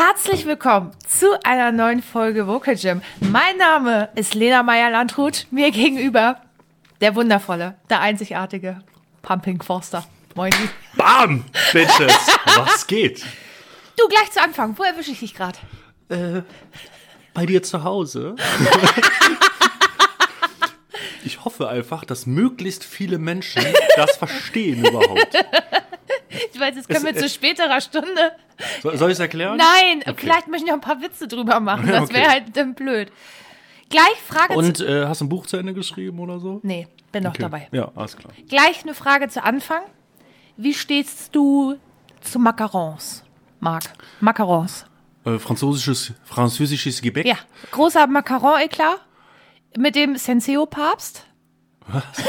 Herzlich willkommen zu einer neuen Folge Vocal Gym. Mein Name ist Lena Meyer-Landrut. Mir gegenüber der wundervolle, der einzigartige Pumping Forster. Moin. Bam! Bitches! Was geht? Du, gleich zu Anfang. Wo erwische ich dich gerade? Äh, bei dir zu Hause? ich hoffe einfach, dass möglichst viele Menschen das verstehen überhaupt. Ich weiß, jetzt können wir zu späterer Stunde. So, soll ich es erklären? Nein, Okay. vielleicht möchte ich noch ein paar Witze drüber machen. Das Okay. wäre halt dann blöd. Gleich Frage zu. Und äh, hast du ein Buch zu Ende geschrieben oder so? Nee, bin noch Okay. dabei. Ja, alles klar. Gleich eine Frage zu Anfang. Wie stehst du zu Macarons, Marc? Macarons. Äh, französisches, französisches Gebäck? Ja, großer Macaron-Eklat mit dem Senseo-Papst. Was?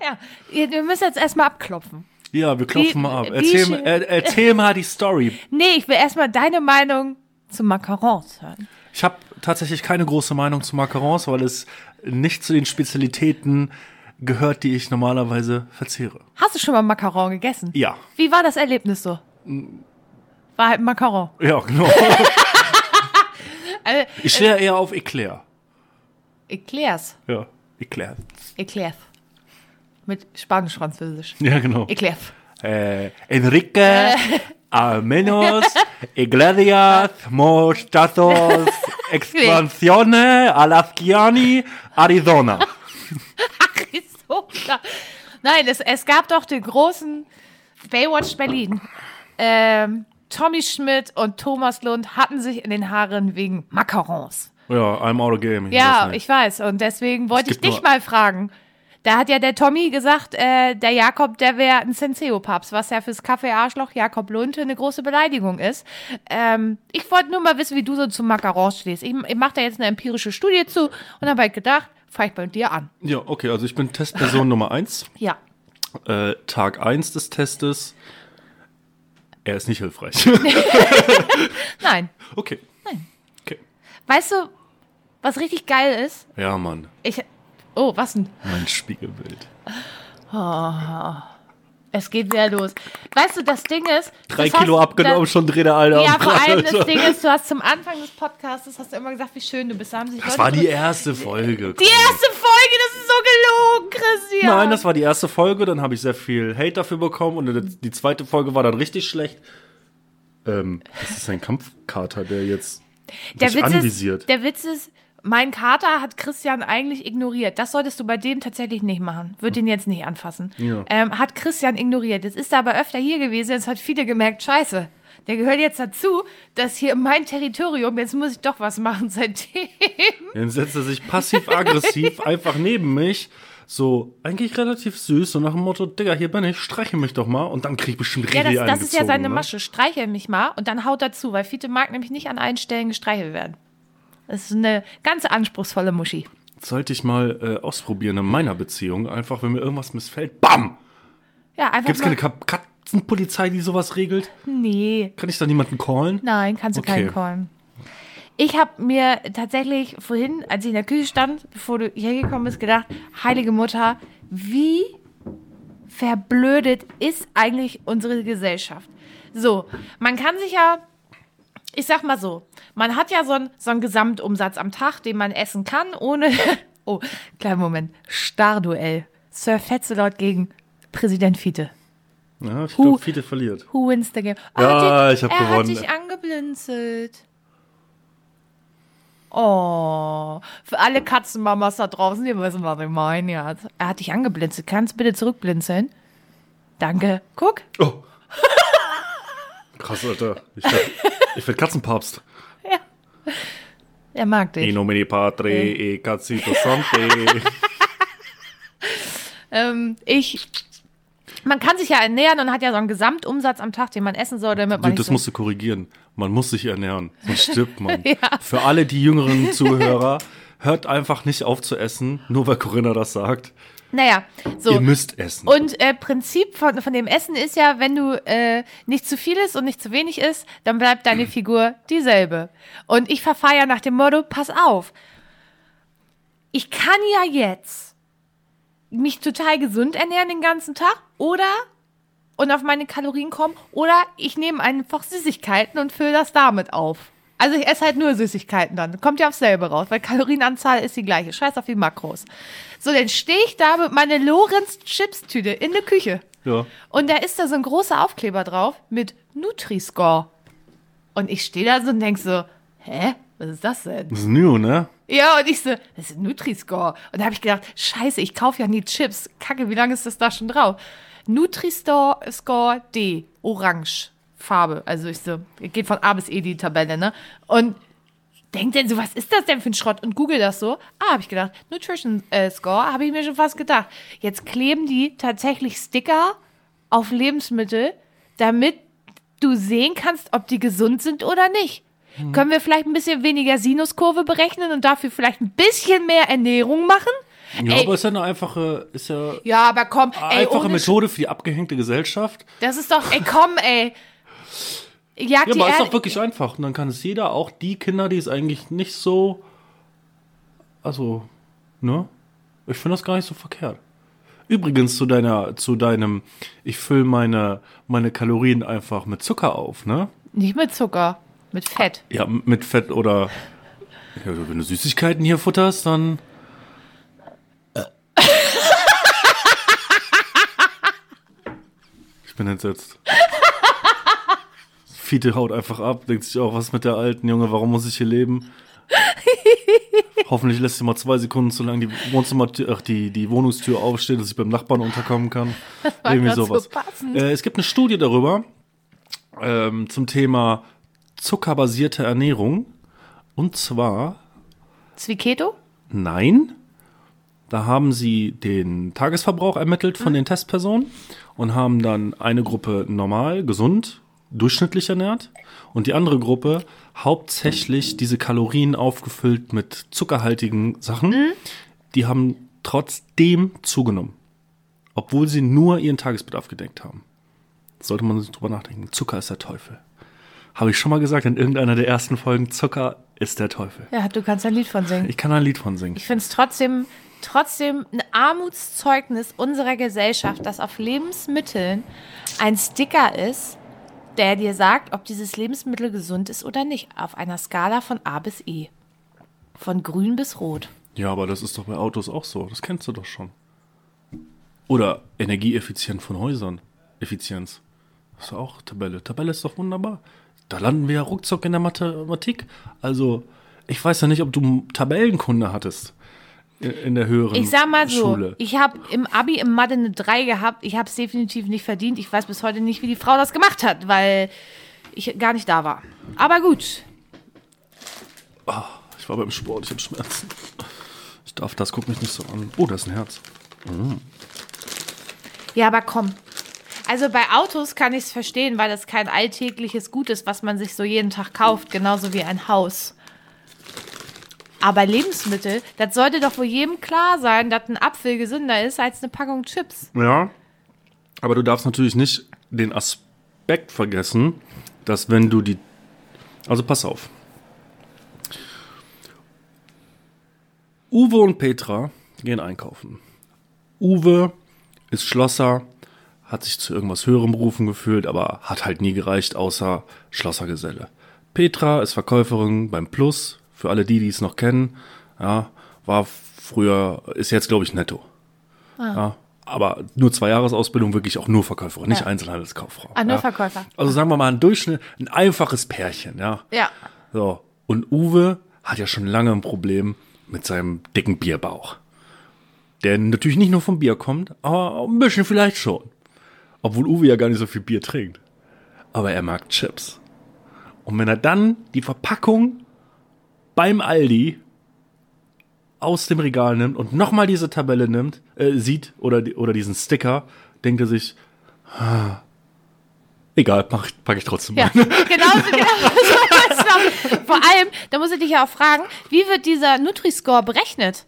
ja, wir müssen jetzt erstmal abklopfen. Ja, wir klopfen Wie- mal ab. Erzähl, äh, erzähl mal die Story. Nee, ich will erstmal deine Meinung zu Macarons hören. Ich habe tatsächlich keine große Meinung zu Macarons, weil es nicht zu den Spezialitäten gehört, die ich normalerweise verzehre. Hast du schon mal Macaron gegessen? Ja. Wie war das Erlebnis so? War halt ein Macaron. Ja, genau. Also, Ich stehe eher auf Eclair. Eclairs. Ja, Eclair. Eclairs. Mit Spanisch-Französisch. Ja, genau. Eclairs. Äh, Enrique, Almenos, Iglesias, Mostazos, Expansione, Alaskiani, Arizona. Arizona. Nein, es, es gab doch den großen Baywatch Berlin. Ähm, Tommy Schmidt und Thomas Lund hatten sich in den Haaren wegen Macarons. Ja, I'm out of game. Ich Ja, weiß ich weiß. Und deswegen wollte ich dich mal fragen. Da hat ja der Tommy gesagt, äh, der Jakob, der wäre ein Senseo-Papst, was ja fürs Kaffee-Arschloch Jakob Lunte eine große Beleidigung ist. Ähm, ich wollte nur mal wissen, wie du so zu Macarons stehst. Ich, ich mache da jetzt eine empirische Studie zu und habe halt gedacht, fang ich bei dir an. Ja, okay, also ich bin Testperson Nummer eins. Ja. Äh, Tag eins des Testes. Er ist nicht hilfreich. Nein. okay. Okay. Weißt du, was richtig geil ist? Ja, Mann. Ich. Oh, was denn? Mein Spiegelbild. Es geht wieder los. Weißt du, das Ding ist. Drei Kilo hast- abgenommen, das- schon dreht der Alter. Ja, vor allem das. Ding ist, du hast zum Anfang des Podcasts, hast du immer gesagt, wie schön du bist. Da haben sich Das Leute war die erste Folge. Die komm. erste Folge, das ist so gelogen, Christian. Nein, das war die erste Folge, dann habe ich sehr viel Hate dafür bekommen und die- zweite Folge war dann richtig schlecht. Ähm, das ist ein Kampfkater, der jetzt der Witz anvisiert. ist, der Witz ist, mein Kater hat Christian eigentlich ignoriert. Das solltest du bei dem tatsächlich nicht machen. Würde ihn jetzt nicht anfassen. Ja. Ähm, hat Christian ignoriert. Jetzt ist er aber öfter hier gewesen. Jetzt hat viele gemerkt, scheiße. Der gehört jetzt dazu, dass hier mein Territorium, jetzt muss ich doch was machen seitdem. Dann setzt er sich passiv-aggressiv einfach neben mich. So, eigentlich relativ süß, so nach dem Motto, Digga, hier bin ich, streiche mich doch mal und dann krieg ich bestimmt Ja, richtig das, das ist ja seine ne? Masche. Streichel mich mal und dann haut er zu, weil Fiete mag nämlich nicht an allen Stellen gestreichelt werden. Das ist eine ganz anspruchsvolle Muschi. Sollte ich mal äh, ausprobieren in meiner Beziehung, einfach wenn mir irgendwas missfällt, BAM! Ja, einfach Gibt's keine Kap Katzenpolizei, die sowas regelt? Nee, Kann ich da niemanden callen? nein, kannst du Okay. keinen callen. Ich habe mir tatsächlich vorhin, als ich in der Küche stand, bevor du hierher gekommen bist, gedacht, heilige Mutter, wie verblödet ist eigentlich unsere Gesellschaft? So, man kann sich ja, ich sag mal so, man hat ja so einen so Gesamtumsatz am Tag, den man essen kann, ohne. Oh, kleinen Moment. Starduell. Sir Fetzelot gegen Präsident Fiete. Ja, ich glaube, Fiete verliert. Who wins the game? Oh, Ja, hat ich hab er gewonnen. hat dich angeblinzelt. Oh, für alle Katzenmamas da draußen, die wissen, was ich meine. Ja. Er hat dich angeblinzelt. Kannst bitte zurückblinzeln? Danke. Guck. Oh. Krass, Alter. Ich ich werd Katzenpapst. Er mag dich. In nomine Patre e Cazzito Sante. Ähm, ich. Man kann sich ja ernähren und hat ja so einen Gesamtumsatz am Tag, den man essen soll, damit man Du, das so musst du korrigieren. Man muss sich ernähren, sonst stirbt man. Ja. Für alle die jüngeren Zuhörer, hört einfach nicht auf zu essen, nur weil Corinna das sagt. Naja, so. Ihr müsst essen. Und äh, Prinzip von, von dem Essen ist ja, wenn du äh, nicht zu viel isst und nicht zu wenig isst, dann bleibt deine Figur dieselbe. Und ich verfahre ja nach dem Motto, pass auf, ich kann ja jetzt mich total gesund ernähren den ganzen Tag oder und auf meine Kalorien komme oder ich nehme einfach Süßigkeiten und fülle das damit auf. Also ich esse halt nur Süßigkeiten dann. Kommt ja aufs selbe raus, weil Kalorienanzahl ist die gleiche. Scheiß auf die Makros. So, dann stehe ich da mit meiner Lorenz-Chips-Tüte in der Küche. Ja. Und da ist da so ein großer Aufkleber drauf mit Nutri-Score. Und ich stehe da so und denk so, hä? Was ist das denn? Das ist new, ne? Ja, und ich so, das ist Nutri-Score. Und da habe ich gedacht, scheiße, ich kaufe ja nie Chips. Kacke, wie lange ist das da schon drauf? Nutri-Score Score D, orange Farbe. Also ich so, geht von A bis E die Tabelle, ne? Und denkt denn so, was ist das denn für ein Schrott? Und google das so. Ah, habe ich gedacht, Nutrition äh, Score, habe ich mir schon fast gedacht. Jetzt kleben die tatsächlich Sticker auf Lebensmittel, damit du sehen kannst, ob die gesund sind oder nicht. Können wir vielleicht ein bisschen weniger Sinuskurve berechnen und dafür vielleicht ein bisschen mehr Ernährung machen? Ja, Ey. aber ist ja eine einfache, ist ja Ja, aber komm, ey, einfache Methode für die abgehängte Gesellschaft. Das ist doch, ey, komm, ey. Jag Ja, aber ist doch wirklich einfach. Und dann kann es jeder, auch die Kinder, die es eigentlich nicht so. Also, ne? Ich finde das gar nicht so verkehrt. Übrigens zu deiner, zu deinem, ich fülle meine, meine Kalorien einfach mit Zucker auf, ne? Nicht mit Zucker, mit Fett. Ja, m- mit Fett oder. Ja, also wenn du Süßigkeiten hier futterst, dann. Ich bin entsetzt. Fiete haut einfach ab, denkt sich auch, was ist mit der alten Junge, warum muss ich hier leben? Hoffentlich lässt sie mal zwei Sekunden zu lang die Wohnzimmertür, ach, die, die Wohnungstür aufstehen, dass ich beim Nachbarn unterkommen kann. war Irgendwie so sowas. passend. äh, es gibt eine Studie darüber, ähm, zum Thema zuckerbasierte Ernährung. Und zwar, Zwiketo? nein, da haben sie den Tagesverbrauch ermittelt von den Testpersonen und haben dann eine Gruppe normal, gesund, durchschnittlich ernährt und die andere Gruppe hauptsächlich diese Kalorien aufgefüllt mit zuckerhaltigen Sachen. Die haben trotzdem zugenommen, obwohl sie nur ihren Tagesbedarf gedeckt haben. Sollte man sich drüber nachdenken. Zucker ist der Teufel. Habe ich schon mal gesagt in irgendeiner der ersten Folgen, Zucker ist der Teufel. Ja, du kannst ein Lied von singen. Ich kann ein Lied von singen. Ich finde es trotzdem, trotzdem ein Armutszeugnis unserer Gesellschaft, dass auf Lebensmitteln ein Sticker ist, der dir sagt, ob dieses Lebensmittel gesund ist oder nicht, auf einer Skala von A bis E. Von grün bis rot. Ja, aber das ist doch bei Autos auch so. Das kennst du doch schon. Oder energieeffizient von Häusern. Effizienz. Das ist auch Tabelle. Tabelle ist doch wunderbar. Da landen wir ja ruckzuck in der Mathematik. Also, ich weiß ja nicht, ob du Tabellenkunde hattest in- der höheren Ich sag mal so, Schule. ich habe im Abi im Mathe eine 3 gehabt. Ich habe es definitiv nicht verdient. Ich weiß bis heute nicht, wie die Frau das gemacht hat, weil ich gar nicht da war. Aber gut. Ich war beim Sport, ich habe Schmerzen. Ich darf das, guck mich nicht so an. Oh, da ist ein Herz. Ja, aber komm. Also bei Autos kann ich es verstehen, weil das kein alltägliches Gut ist, was man sich so jeden Tag kauft, genauso wie ein Haus. Aber Lebensmittel, das sollte doch wohl jedem klar sein, dass ein Apfel gesünder ist als eine Packung Chips. Ja. Aber du darfst natürlich nicht den Aspekt vergessen, dass wenn du die. Also pass auf. Uwe und Petra gehen einkaufen. Uwe ist Schlosser, hat sich zu irgendwas höherem berufen gefühlt, aber hat halt nie gereicht, außer Schlossergeselle. Petra ist Verkäuferin beim Plus, für alle die, die es noch kennen. Ja, war früher, ist jetzt, glaube ich, netto. Ja, aber nur zwei Jahresausbildung, wirklich auch nur Verkäuferin, nicht Ja. Einzelhandelskauffrau. Ah, nur ja. Verkäufer. Also sagen wir mal ein Durchschnitt, ein einfaches Pärchen, ja. Ja. So. Und Uwe hat ja schon lange ein Problem mit seinem dicken Bierbauch. Der natürlich nicht nur vom Bier kommt, aber ein bisschen vielleicht schon. Obwohl Uwe ja gar nicht so viel Bier trinkt. Aber er mag Chips. Und wenn er dann die Verpackung beim Aldi aus dem Regal nimmt und nochmal diese Tabelle nimmt, äh, sieht oder, oder diesen Sticker, denkt er sich, ah, egal, ich- pack ich trotzdem Ja, genau, genau so noch. Vor allem, da muss ich dich ja auch fragen, wie wird dieser Nutri-Score berechnet?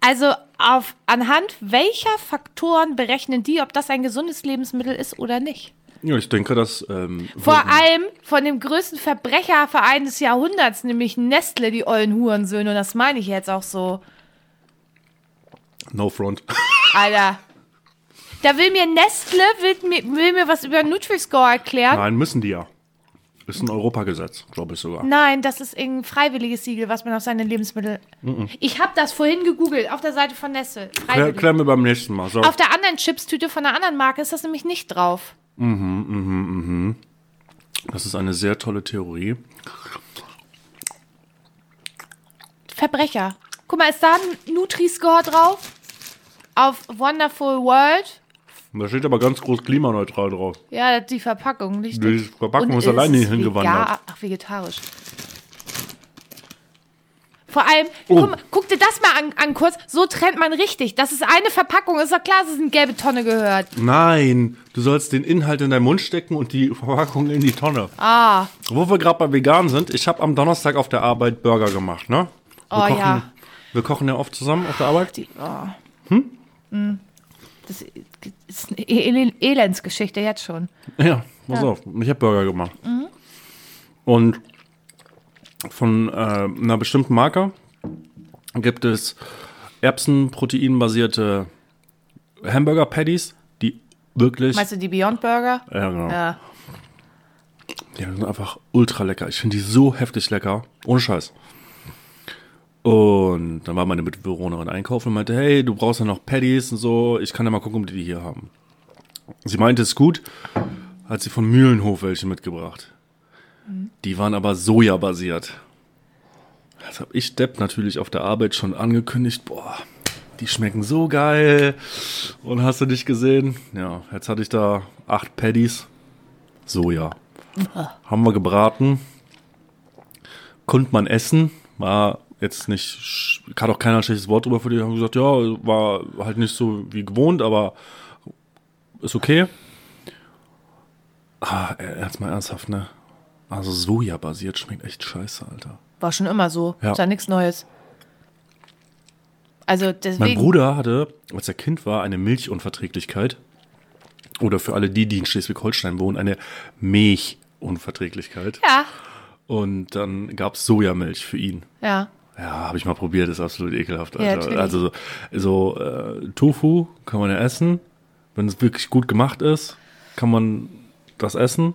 Also auf anhand welcher Faktoren berechnen die, ob das ein gesundes Lebensmittel ist oder nicht? Ja, ich denke, dass. Ähm, Vor allem von dem größten Verbrecherverein des Jahrhunderts, nämlich Nestle, die ollen Hurensöhne. Und das meine ich jetzt auch so. No front. Alter. Da will mir Nestle, will mir, will mir was über Nutri-Score erklären. Nein, müssen die ja. Ist ein Europagesetz, glaube ich sogar. Nein, das ist irgendein freiwilliges Siegel, was man auf seine Lebensmittel. Ich habe das vorhin gegoogelt auf der Seite von Nestle. Klären wir beim nächsten Mal. So. Auf der anderen Chipstüte von einer anderen Marke ist das nämlich nicht drauf. Das ist eine sehr tolle Theorie. Verbrecher. Guck mal, ist da ein Nutri-Score drauf? Auf Wonderful World? Da steht aber ganz groß klimaneutral drauf. Ja, die Verpackung, nicht Die Verpackung Und ist alleine hingewandert. vega- Ach, vegetarisch. Vor allem, Oh. guck, guck dir das mal an, an kurz. So trennt man richtig. Das ist eine Verpackung. Ist doch klar, dass es in gelbe Tonne gehört. Nein, du sollst den Inhalt in deinen Mund stecken und die Verpackung in die Tonne. Ah, Wo wir gerade bei vegan sind, ich habe am Donnerstag auf der Arbeit Burger gemacht, ne? Wir Oh, kochen, ja. Wir kochen ja oft zusammen auf der Arbeit. die, oh. Hm? Das ist eine El Elendsgeschichte jetzt schon. Ja, pass auf, ich habe Burger gemacht. Und von äh, einer bestimmten Marke gibt es Erbsenproteinbasierte Hamburger-Patties, die wirklich. Meinst du die Beyond Burger? ja, genau. Ja. Die sind einfach ultra lecker. Ich finde die so heftig lecker. Ohne Scheiß. Und dann war meine Mitbewohnerin einkaufen und meinte, hey, du brauchst ja noch Patties und so. Ich kann ja mal gucken, ob die die hier haben. Sie meinte, es ist gut. Hat sie von Mühlenhof welche mitgebracht. Die waren aber sojabasiert. Das habe ich Depp natürlich auf der Arbeit schon angekündigt. Boah, die schmecken so geil. Und hast du dich gesehen? Ja, jetzt hatte ich da acht Patties. Soja. Haben wir gebraten. Konnte man essen. War jetzt nicht, kann auch keiner ein schlechtes Wort drüber für die. Haben gesagt, ja, war halt nicht so wie gewohnt, aber ist okay. Ah, jetzt mal ernsthaft, ne? Also Soja-basiert schmeckt echt scheiße, Alter. War schon immer so. Ja. Ist ja nichts Neues. Also Mein deswegen. Bruder hatte, als er Kind war, eine Milchunverträglichkeit. Oder für alle die, die in Schleswig-Holstein wohnen, eine Milchunverträglichkeit. Ja, Und dann gab es Sojamilch für ihn. ja. Ja, habe ich mal probiert, ist absolut ekelhaft. Ja, Alter. natürlich. also so, so äh, Tofu kann man ja essen. Wenn es wirklich gut gemacht ist, kann man das essen.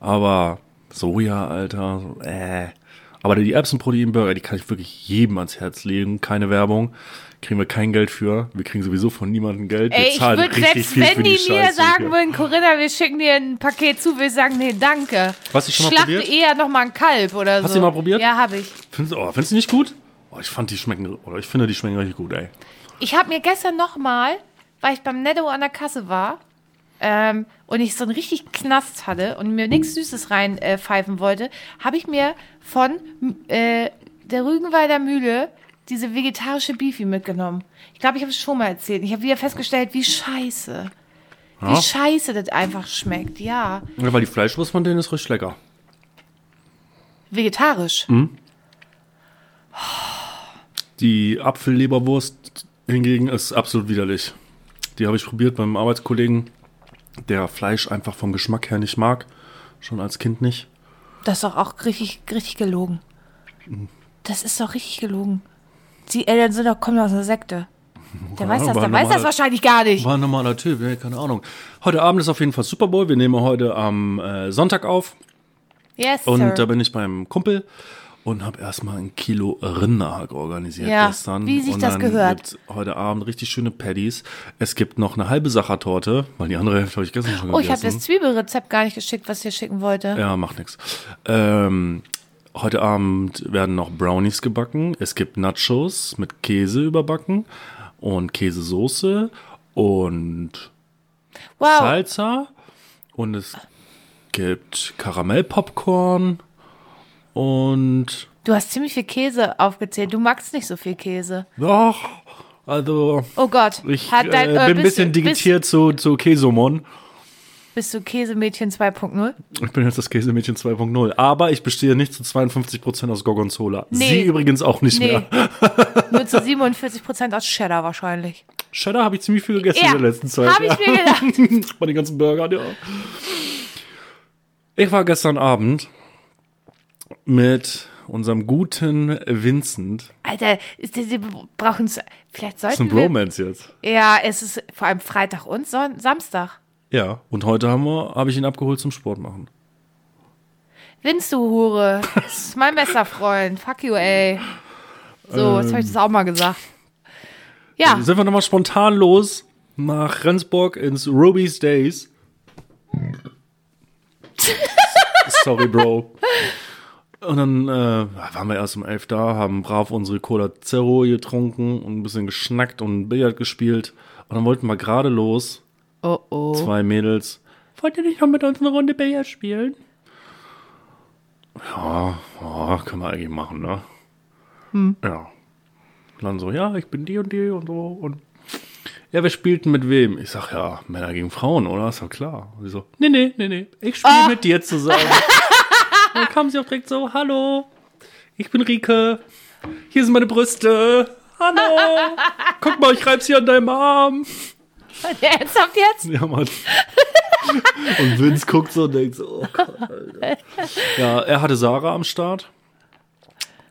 Aber Soja, Alter, so, äh. Aber die Erbsenproteinburger, die kann ich wirklich jedem ans Herz legen. Keine Werbung. Kriegen wir kein Geld für. Wir kriegen sowieso von niemandem Geld. Wir Ey, ich zahlen würde richtig selbst, viel wenn für die, mir Scheiße sagen hier. würden, Corinna, wir schicken dir ein Paket zu, wir sagen, nee, danke. Hast du schon mal Schlachte probiert? eher noch mal ein Kalb oder so. Hast du mal probiert? Ja, habe ich. Findest, oh, findest du nicht gut? Oh, ich fand die schmecken, oder ich finde, die schmecken richtig gut, ey. Ich habe mir gestern noch mal, weil ich beim Netto an der Kasse war ähm, und ich so einen richtig Knast hatte und mir nichts Süßes rein äh, pfeifen wollte, habe ich mir von äh, der Rügenwalder Mühle diese vegetarische Beefy mitgenommen. Ich glaube, ich habe es schon mal erzählt. Ich habe wieder festgestellt, wie scheiße. Wie Ja? scheiße das einfach schmeckt, ja. Ja, weil die Fleischwurst von denen ist richtig lecker. Vegetarisch. Die Apfelleberwurst hingegen ist absolut widerlich. Die habe ich probiert beim Arbeitskollegen, der Fleisch einfach vom Geschmack her nicht mag. Schon als Kind nicht. Das ist doch auch richtig, richtig gelogen. Das ist doch richtig gelogen. Die Eltern sind doch, kommen aus einer Sekte. Der weiß das, der weiß das wahrscheinlich gar nicht. War ein normaler Typ, ja, keine Ahnung. Heute Abend ist auf jeden Fall Super Bowl. Wir nehmen heute am äh, Sonntag auf. Yes, Und sir. da bin ich beim Kumpel und habe erstmal ein Kilo Rinderhack organisiert Ja, gestern. wie sich und das dann gehört. Gibt's heute Abend richtig schöne Patties. Es gibt noch eine halbe Sachertorte, weil die andere Hälfte habe ich gestern schon oh, ich habe gegessen. das Zwiebelrezept gar nicht geschickt, was ich dir schicken wollte. Ja, macht nix. Ähm, heute Abend werden noch Brownies gebacken. Es gibt Nachos mit Käse überbacken und Käsesoße und wow. Salsa. Und es gibt Karamellpopcorn und Du hast ziemlich viel Käse aufgezählt. Du magst nicht so viel Käse. doch, also Oh Gott. ich dein- äh, äh, bin ein bist bisschen du- digitiert zu, zu Käsomon. Bist, bist du Käsemädchen 2.0? Ich bin jetzt das Käsemädchen 2.0. Aber ich bestehe nicht zu 52% aus Gorgonzola. Nee. Sie übrigens auch nicht Nee. mehr. Nur zu 47% aus Cheddar wahrscheinlich. Cheddar habe ich ziemlich viel gegessen Ja, in der letzten Zeit. Habe ich mir gedacht. Bei den ganzen Burgern, ja. Ich war gestern Abend mit unserem guten Vincent. Alter, sie brauchen es. Vielleicht Das ist ein sollten wir. Bromance jetzt. Ja, es ist vor allem Freitag und Son Samstag. Ja, und heute haben wir, habe ich ihn abgeholt zum Sport machen. Vince, du Hure. Das ist mein bester Freund. Fuck you, ey. So, jetzt habe ich das auch mal gesagt. Ja, Sind wir nochmal spontan los nach Rendsburg ins Ruby's Days. Sorry, Bro. Und dann äh, waren wir erst um elf da, haben brav unsere Cola Zero getrunken und ein bisschen geschnackt und Billard gespielt. Und dann wollten wir gerade los, oh oh. zwei Mädels. Wollt ihr nicht noch mit uns eine Runde Billard spielen? Ja, ja, können wir eigentlich machen, ne? Ja. Und dann so, ja, ich bin die und die und so. Und ja, wir spielten mit wem? Ich sag, ja, Männer gegen Frauen, oder? Ist doch klar. Und sie so, nee, nee, nee, nee, ich spiele mit dir zusammen. Dann kam sie auch direkt so, hallo, ich bin Rike, hier sind meine Brüste. Hallo, guck mal, ich reib sie an deinem Arm. Ernsthaft jetzt? Ja, Mann. Und Vince guckt so und denkt so, oh Gott, Alter. Ja, er hatte Sarah am Start.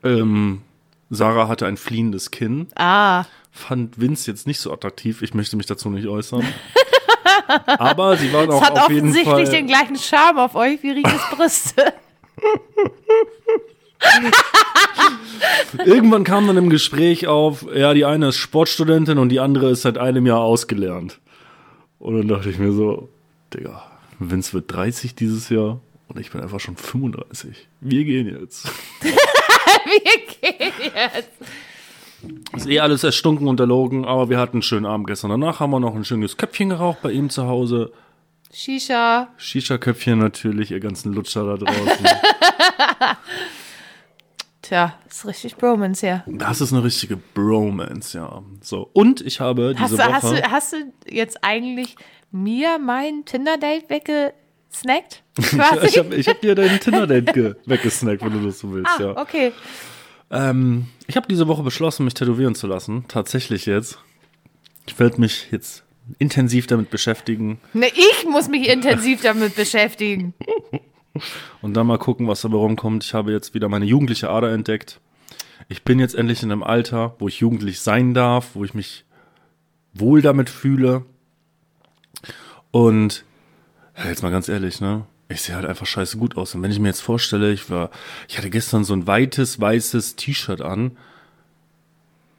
Ähm, Sarah hatte ein fliehendes Kinn. Ah, Fand Vince jetzt nicht so attraktiv. Ich möchte mich dazu nicht äußern. Aber sie waren es auch hat auf jeden offensichtlich Fall. den gleichen Charme auf euch wie Rikes Brüste. Irgendwann kam dann im Gespräch auf, ja, die eine ist Sportstudentin und die andere ist seit einem Jahr ausgelernt. Und dann dachte ich mir so, Digga, Vince wird 30 dieses Jahr und ich bin einfach schon 35. Wir gehen jetzt. Wir gehen jetzt. Ist eh alles erstunken und erlogen, aber wir hatten einen schönen Abend gestern. Danach haben wir noch ein schönes Köpfchen geraucht bei ihm zu Hause. Shisha. Shisha-Köpfchen natürlich, ihr ganzen Lutscher da draußen. Tja, ist richtig Bromance, ja. das ist eine richtige Bromance, ja. So. Und ich habe Hast diese du, hast, Woche. du, hast du jetzt eigentlich mir mein Tinder-Date weggesnackt? Quasi? ich habe hab dir dein Tinder-Date ge- weggesnackt, wenn du das so willst, ah, ja. okay. Ähm, ich habe diese Woche beschlossen, mich tätowieren zu lassen. Tatsächlich jetzt. Ich werde mich jetzt intensiv damit beschäftigen Ne, ich muss mich intensiv damit beschäftigen. und dann mal gucken, was dabei rumkommt. Ich habe jetzt wieder meine jugendliche Ader entdeckt. Ich bin jetzt endlich in einem Alter, wo ich jugendlich sein darf, wo ich mich wohl damit fühle. Und ja, jetzt mal ganz ehrlich, ne? Ich sehe halt einfach scheiße gut aus. Und wenn ich mir jetzt vorstelle, ich war, ich hatte gestern so ein weites, weißes T-Shirt an.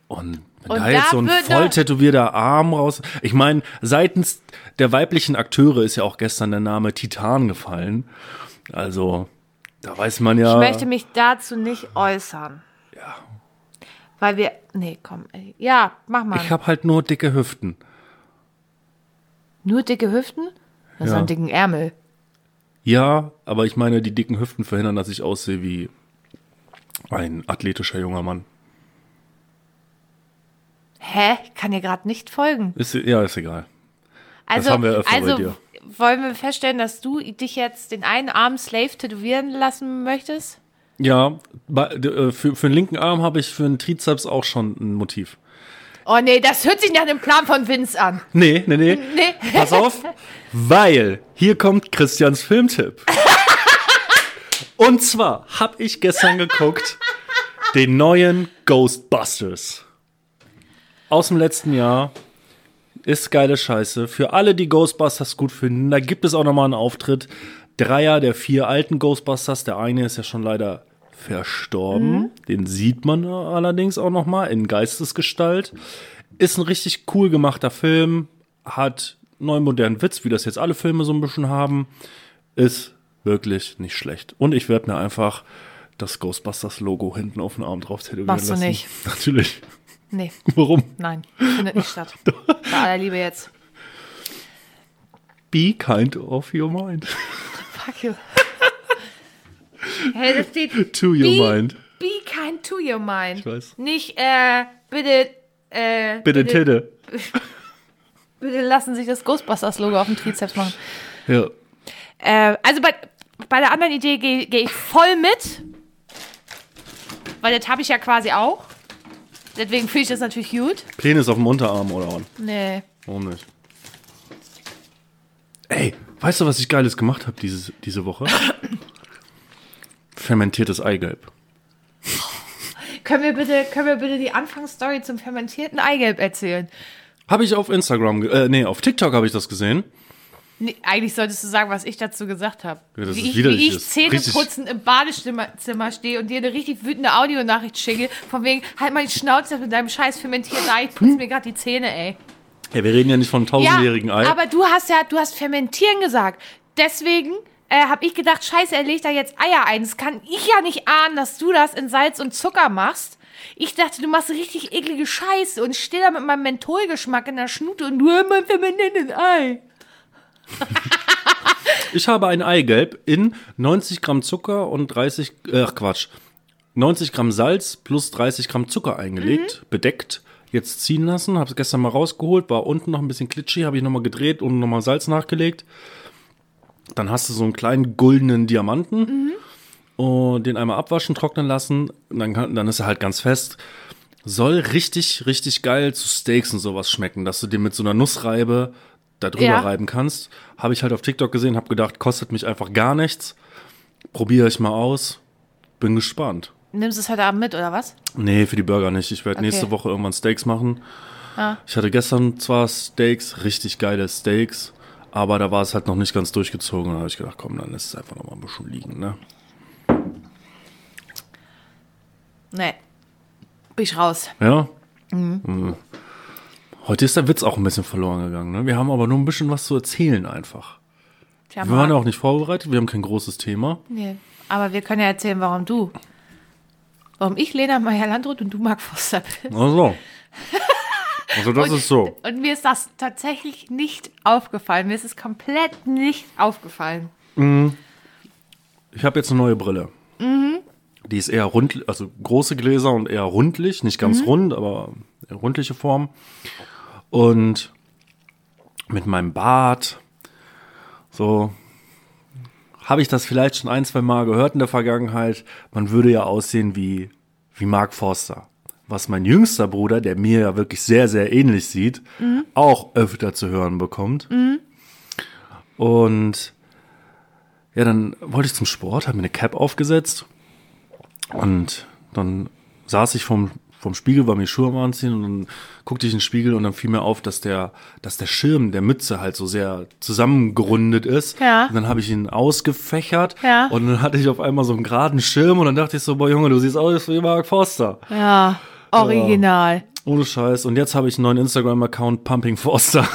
Und Und da jetzt so ein voll tätowierter Arm raus. Ich meine, seitens der weiblichen Akteure ist ja auch gestern der Name Titan gefallen. Also, da weiß man ja. Ich möchte mich dazu nicht äußern. Ja. Weil wir. Nee, komm. Ey. Ja, mach mal. Ich habe halt nur dicke Hüften. Nur dicke Hüften? Das Ja. einen dicken Ärmel. Ja, aber ich meine, die dicken Hüften verhindern, dass ich aussehe wie ein athletischer junger Mann. Hä? Ich kann dir gerade nicht folgen. Ist, ja, ist egal. Also, haben wir öfter bei also dir. wollen wir feststellen, dass du dich jetzt den einen Arm Slave tätowieren lassen möchtest? Ja, bei, äh, für, für den linken Arm habe ich für den Trizeps auch schon ein Motiv. Oh nee, das hört sich nach dem Plan von Vince an. Nee, nee, nee. Nee. Pass auf, weil hier kommt Christians Filmtipp. Und zwar habe ich gestern geguckt den neuen Ghostbusters aus dem letzten Jahr. Ist geile Scheiße. Für alle, die Ghostbusters gut finden, da gibt es auch nochmal einen Auftritt. Dreier der vier alten Ghostbusters. Der eine ist ja schon leider verstorben. Den sieht man allerdings auch nochmal in Geistesgestalt. Ist ein richtig cool gemachter Film. Hat neuen modernen Witz, wie das jetzt alle Filme so ein bisschen haben. Ist wirklich nicht schlecht. Und ich werde mir einfach das Ghostbusters-Logo hinten auf den Arm drauf tätowieren Machst du lassen. nicht. Natürlich. Nee, Warum? nein, findet nicht statt. Bei aller Liebe jetzt. Be kind of your mind. Fuck you. Hey, das steht to your Be- mind. Be kind to your mind. Ich weiß. Nicht, äh, bitte, äh, Bitte, Titte. bitte lassen sich das Ghostbusters-Logo auf dem Trizeps machen. Ja. Äh, also bei, bei der anderen Idee gehe geh ich voll mit. Weil das habe ich ja quasi auch. Deswegen finde ich das natürlich gut. Penis auf dem Unterarm oder was? Nee. Warum nicht? Ey, weißt du, was ich Geiles gemacht habe diese, diese Woche? Fermentiertes Eigelb. Können wir bitte, können wir bitte die Anfangsstory zum fermentierten Eigelb erzählen? Habe ich auf Instagram, äh, nee, auf TikTok habe ich das gesehen. Nee, eigentlich solltest du sagen, was ich dazu gesagt habe. Ja, wie, ich, wie ich das ist Zähneputzen im Badezimmer Zimmer stehe und dir eine richtig wütende Audionachricht schicke, von wegen, halt mal die Schnauze mit deinem scheiß fermentierten Ei, ich putze mir gerade die Zähne, ey. Ja, wir reden ja nicht von tausendjährigen Ei. aber du hast ja, du hast fermentieren gesagt. Deswegen äh, habe ich gedacht, scheiße, er legt da jetzt Eier ein. Das kann ich ja nicht ahnen, dass du das in Salz und Zucker machst. Ich dachte, du machst richtig eklige Scheiße und stehe da mit meinem Mentholgeschmack in der Schnute und du immer fermentiertes Ei. Ich habe ein Eigelb in 90 Gramm Zucker und 30, äh, ach Quatsch, 90 Gramm Salz plus 30 Gramm Zucker eingelegt, Mhm. bedeckt, jetzt ziehen lassen, habe es gestern mal rausgeholt, war unten noch ein bisschen klitschig, habe ich nochmal gedreht und nochmal Salz nachgelegt. Dann hast du so einen kleinen goldenen Diamanten Mhm. und den einmal abwaschen, trocknen lassen, dann, kann, dann ist er halt ganz fest. Soll richtig, richtig geil zu Steaks und sowas schmecken, dass du den mit so einer Nussreibe da drüber Ja. reiben kannst. Habe ich halt auf TikTok gesehen, habe gedacht, kostet mich einfach gar nichts. Probiere ich mal aus. Bin gespannt. Nimmst du es heute Abend mit, oder was? Nee, für die Burger nicht. Ich werde Okay. nächste Woche irgendwann Steaks machen. Ah. Ich hatte gestern zwar Steaks, richtig geile Steaks, aber da war es halt noch nicht ganz durchgezogen. Da habe ich gedacht, komm, dann lässt es einfach noch mal ein bisschen liegen, ne? Nee. Bin ich raus. Ja? Mhm. Heute ist der Witz auch ein bisschen verloren gegangen, ne? Wir haben aber nur ein bisschen was zu erzählen einfach. Tja, Wir waren ja auch nicht vorbereitet, wir haben kein großes Thema. Nee. Aber wir können ja erzählen, warum du. Warum ich Lena Meyer-Landrut und du Marc Foster bist. Also. Also das ist so. Und mir ist das tatsächlich nicht aufgefallen. Mir ist es komplett nicht aufgefallen. Ich habe jetzt eine neue Brille. Die ist eher rund, also große Gläser und eher rundlich, nicht ganz rund, aber rundliche Form. Und mit meinem Bart, so habe ich das vielleicht schon ein, zwei Mal gehört in der Vergangenheit. Man würde ja aussehen wie, wie Mark Forster. Was mein jüngster Bruder, der mir ja wirklich sehr, sehr ähnlich sieht, auch öfter zu hören bekommt. Und ja, dann wollte ich zum Sport, habe mir eine Cap aufgesetzt und dann saß ich vom, vom Spiegel, war mir Schuhe am Anziehen und dann guckte ich in den Spiegel und dann fiel mir auf, dass der, dass der Schirm der Mütze halt so sehr zusammengerundet ist. Ja. Und dann habe ich ihn ausgefächert Ja. und dann hatte ich auf einmal so einen geraden Schirm und dann dachte ich so, boah Junge, du siehst aus wie Mark Forster. Ja, original. Ohne Scheiß. Und jetzt habe ich einen neuen Instagram-Account, Pumping Forster.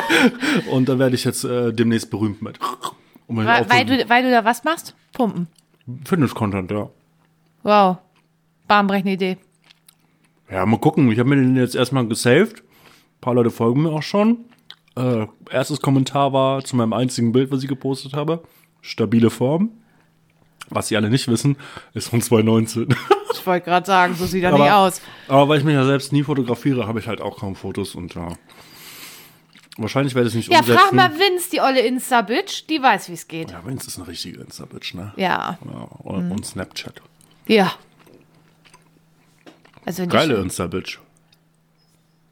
und da werde ich jetzt äh, demnächst berühmt mit. Ich Weil, weil, du, weil du da was machst? Pumpen. Fitness-Content, ja. Wow. Bahnbrechende Idee. Ja, mal gucken. Ich habe mir den jetzt erstmal gesaved. Ein paar Leute folgen mir auch schon. Äh, erstes Kommentar war zu meinem einzigen Bild, was ich gepostet habe. Stabile Form. Was sie alle nicht wissen, ist von 2019. Ich wollte gerade sagen, so sieht er Aber- nicht aus. Aber weil ich mich ja selbst nie fotografiere, habe ich halt auch kaum Fotos und ja. Wahrscheinlich werde ich es nicht Ja, umsetzen. frag mal Vince, die olle Insta-Bitch, die weiß, wie es geht. Ja, Vince ist eine richtige Insta-Bitch, ne? Ja. Ja, und, und Snapchat. Ja. Also Geile Insta-Bitch.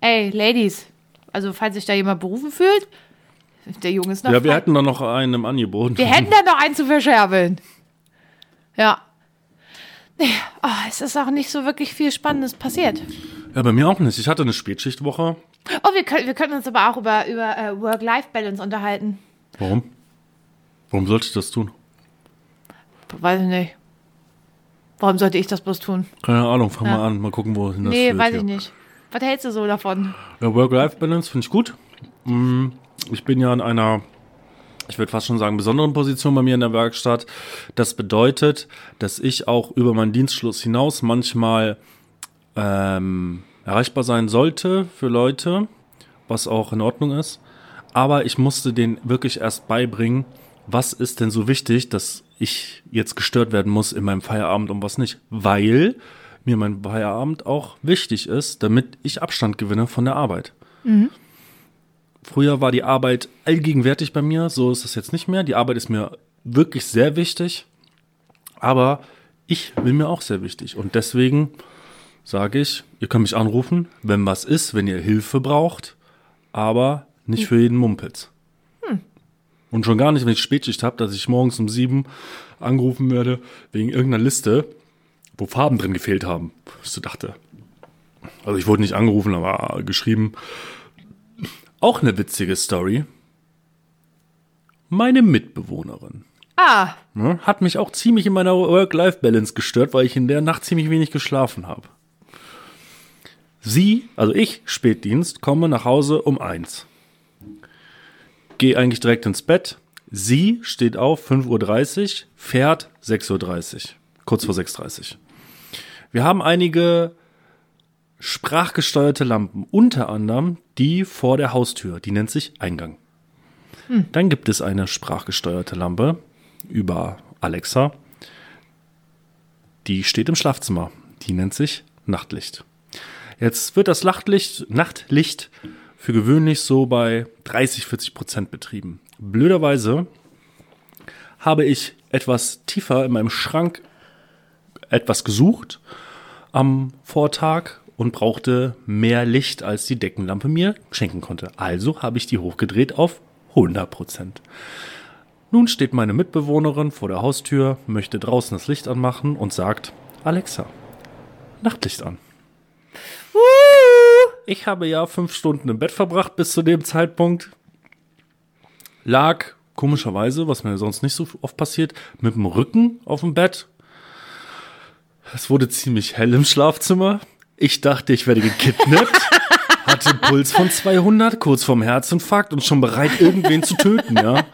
ey, Ladies, also falls sich da jemand berufen fühlt, der Junge ist noch Ja, wir frei. hätten da noch einen im Angebot. Wir hätten da noch einen zu verscherbeln. Ja. Nee, oh, es ist auch nicht so wirklich viel Spannendes passiert. Ja, bei mir auch nicht. Ich hatte eine Spätschichtwoche. Oh, wir können, wir können uns aber auch über, über äh, Work-Life-Balance unterhalten. Warum? Warum sollte ich das tun? Weiß ich nicht. Warum sollte ich das bloß tun? Keine Ahnung, fang Ja. mal an, mal gucken, wohin das nee, weiß hier. ich nicht. Was hältst du so davon? Ja, Work-Life-Balance finde ich gut. Mm, Ich bin ja in einer, ich würde fast schon sagen, besonderen Position bei mir in der Werkstatt. Das bedeutet, dass ich auch über meinen Dienstschluss hinaus manchmal ähm, erreichbar sein sollte für Leute, was auch in Ordnung ist. Aber ich musste denen wirklich erst beibringen, was ist denn so wichtig, dass ich jetzt gestört werden muss in meinem Feierabend und was nicht. Weil mir mein Feierabend auch wichtig ist, damit ich Abstand gewinne von der Arbeit. Früher war die Arbeit allgegenwärtig bei mir, so ist es jetzt nicht mehr. Die Arbeit ist mir wirklich sehr wichtig, aber ich bin mir auch sehr wichtig. Und deswegen sage ich, ihr könnt mich anrufen, wenn was ist, wenn ihr Hilfe braucht, aber nicht für jeden Mumpitz. Und schon gar nicht, wenn ich Spätschicht habe, dass ich morgens um sieben angerufen werde wegen irgendeiner Liste, wo Farben drin gefehlt haben. Was du dachte. Also ich wurde nicht angerufen, aber geschrieben. Auch eine witzige Story. Meine Mitbewohnerin Ah, ne, hat mich auch ziemlich in meiner Work-Life-Balance gestört, weil ich in der Nacht ziemlich wenig geschlafen habe. Sie, also ich, Spätdienst, komme nach Hause um eins. Gehe eigentlich direkt ins Bett. Sie steht auf 5.30 Uhr, fährt 6.30 Uhr. Kurz vor 6.30 Uhr. Wir haben einige sprachgesteuerte Lampen, unter anderem die vor der Haustür, die nennt sich Eingang. Dann gibt es eine sprachgesteuerte Lampe über Alexa, die steht im Schlafzimmer, die nennt sich Nachtlicht. Jetzt wird das Nachtlicht, Nachtlicht für gewöhnlich so bei 30, 40 Prozent betrieben. Blöderweise habe ich etwas tiefer in meinem Schrank etwas gesucht am Vortag und brauchte mehr Licht, als die Deckenlampe mir schenken konnte. Also habe ich die hochgedreht auf 100 Prozent. Nun steht meine Mitbewohnerin vor der Haustür, möchte draußen das Licht anmachen und sagt, Alexa, Nachtlicht an. Ich habe ja fünf Stunden im Bett verbracht bis zu dem Zeitpunkt. Lag komischerweise, was mir sonst nicht so oft passiert, mit dem Rücken auf dem Bett. Es wurde ziemlich hell im Schlafzimmer. Ich dachte, ich werde gekidnappt. Hatte einen Puls von 200, kurz vorm Herzinfarkt und schon bereit, irgendwen zu töten, ja.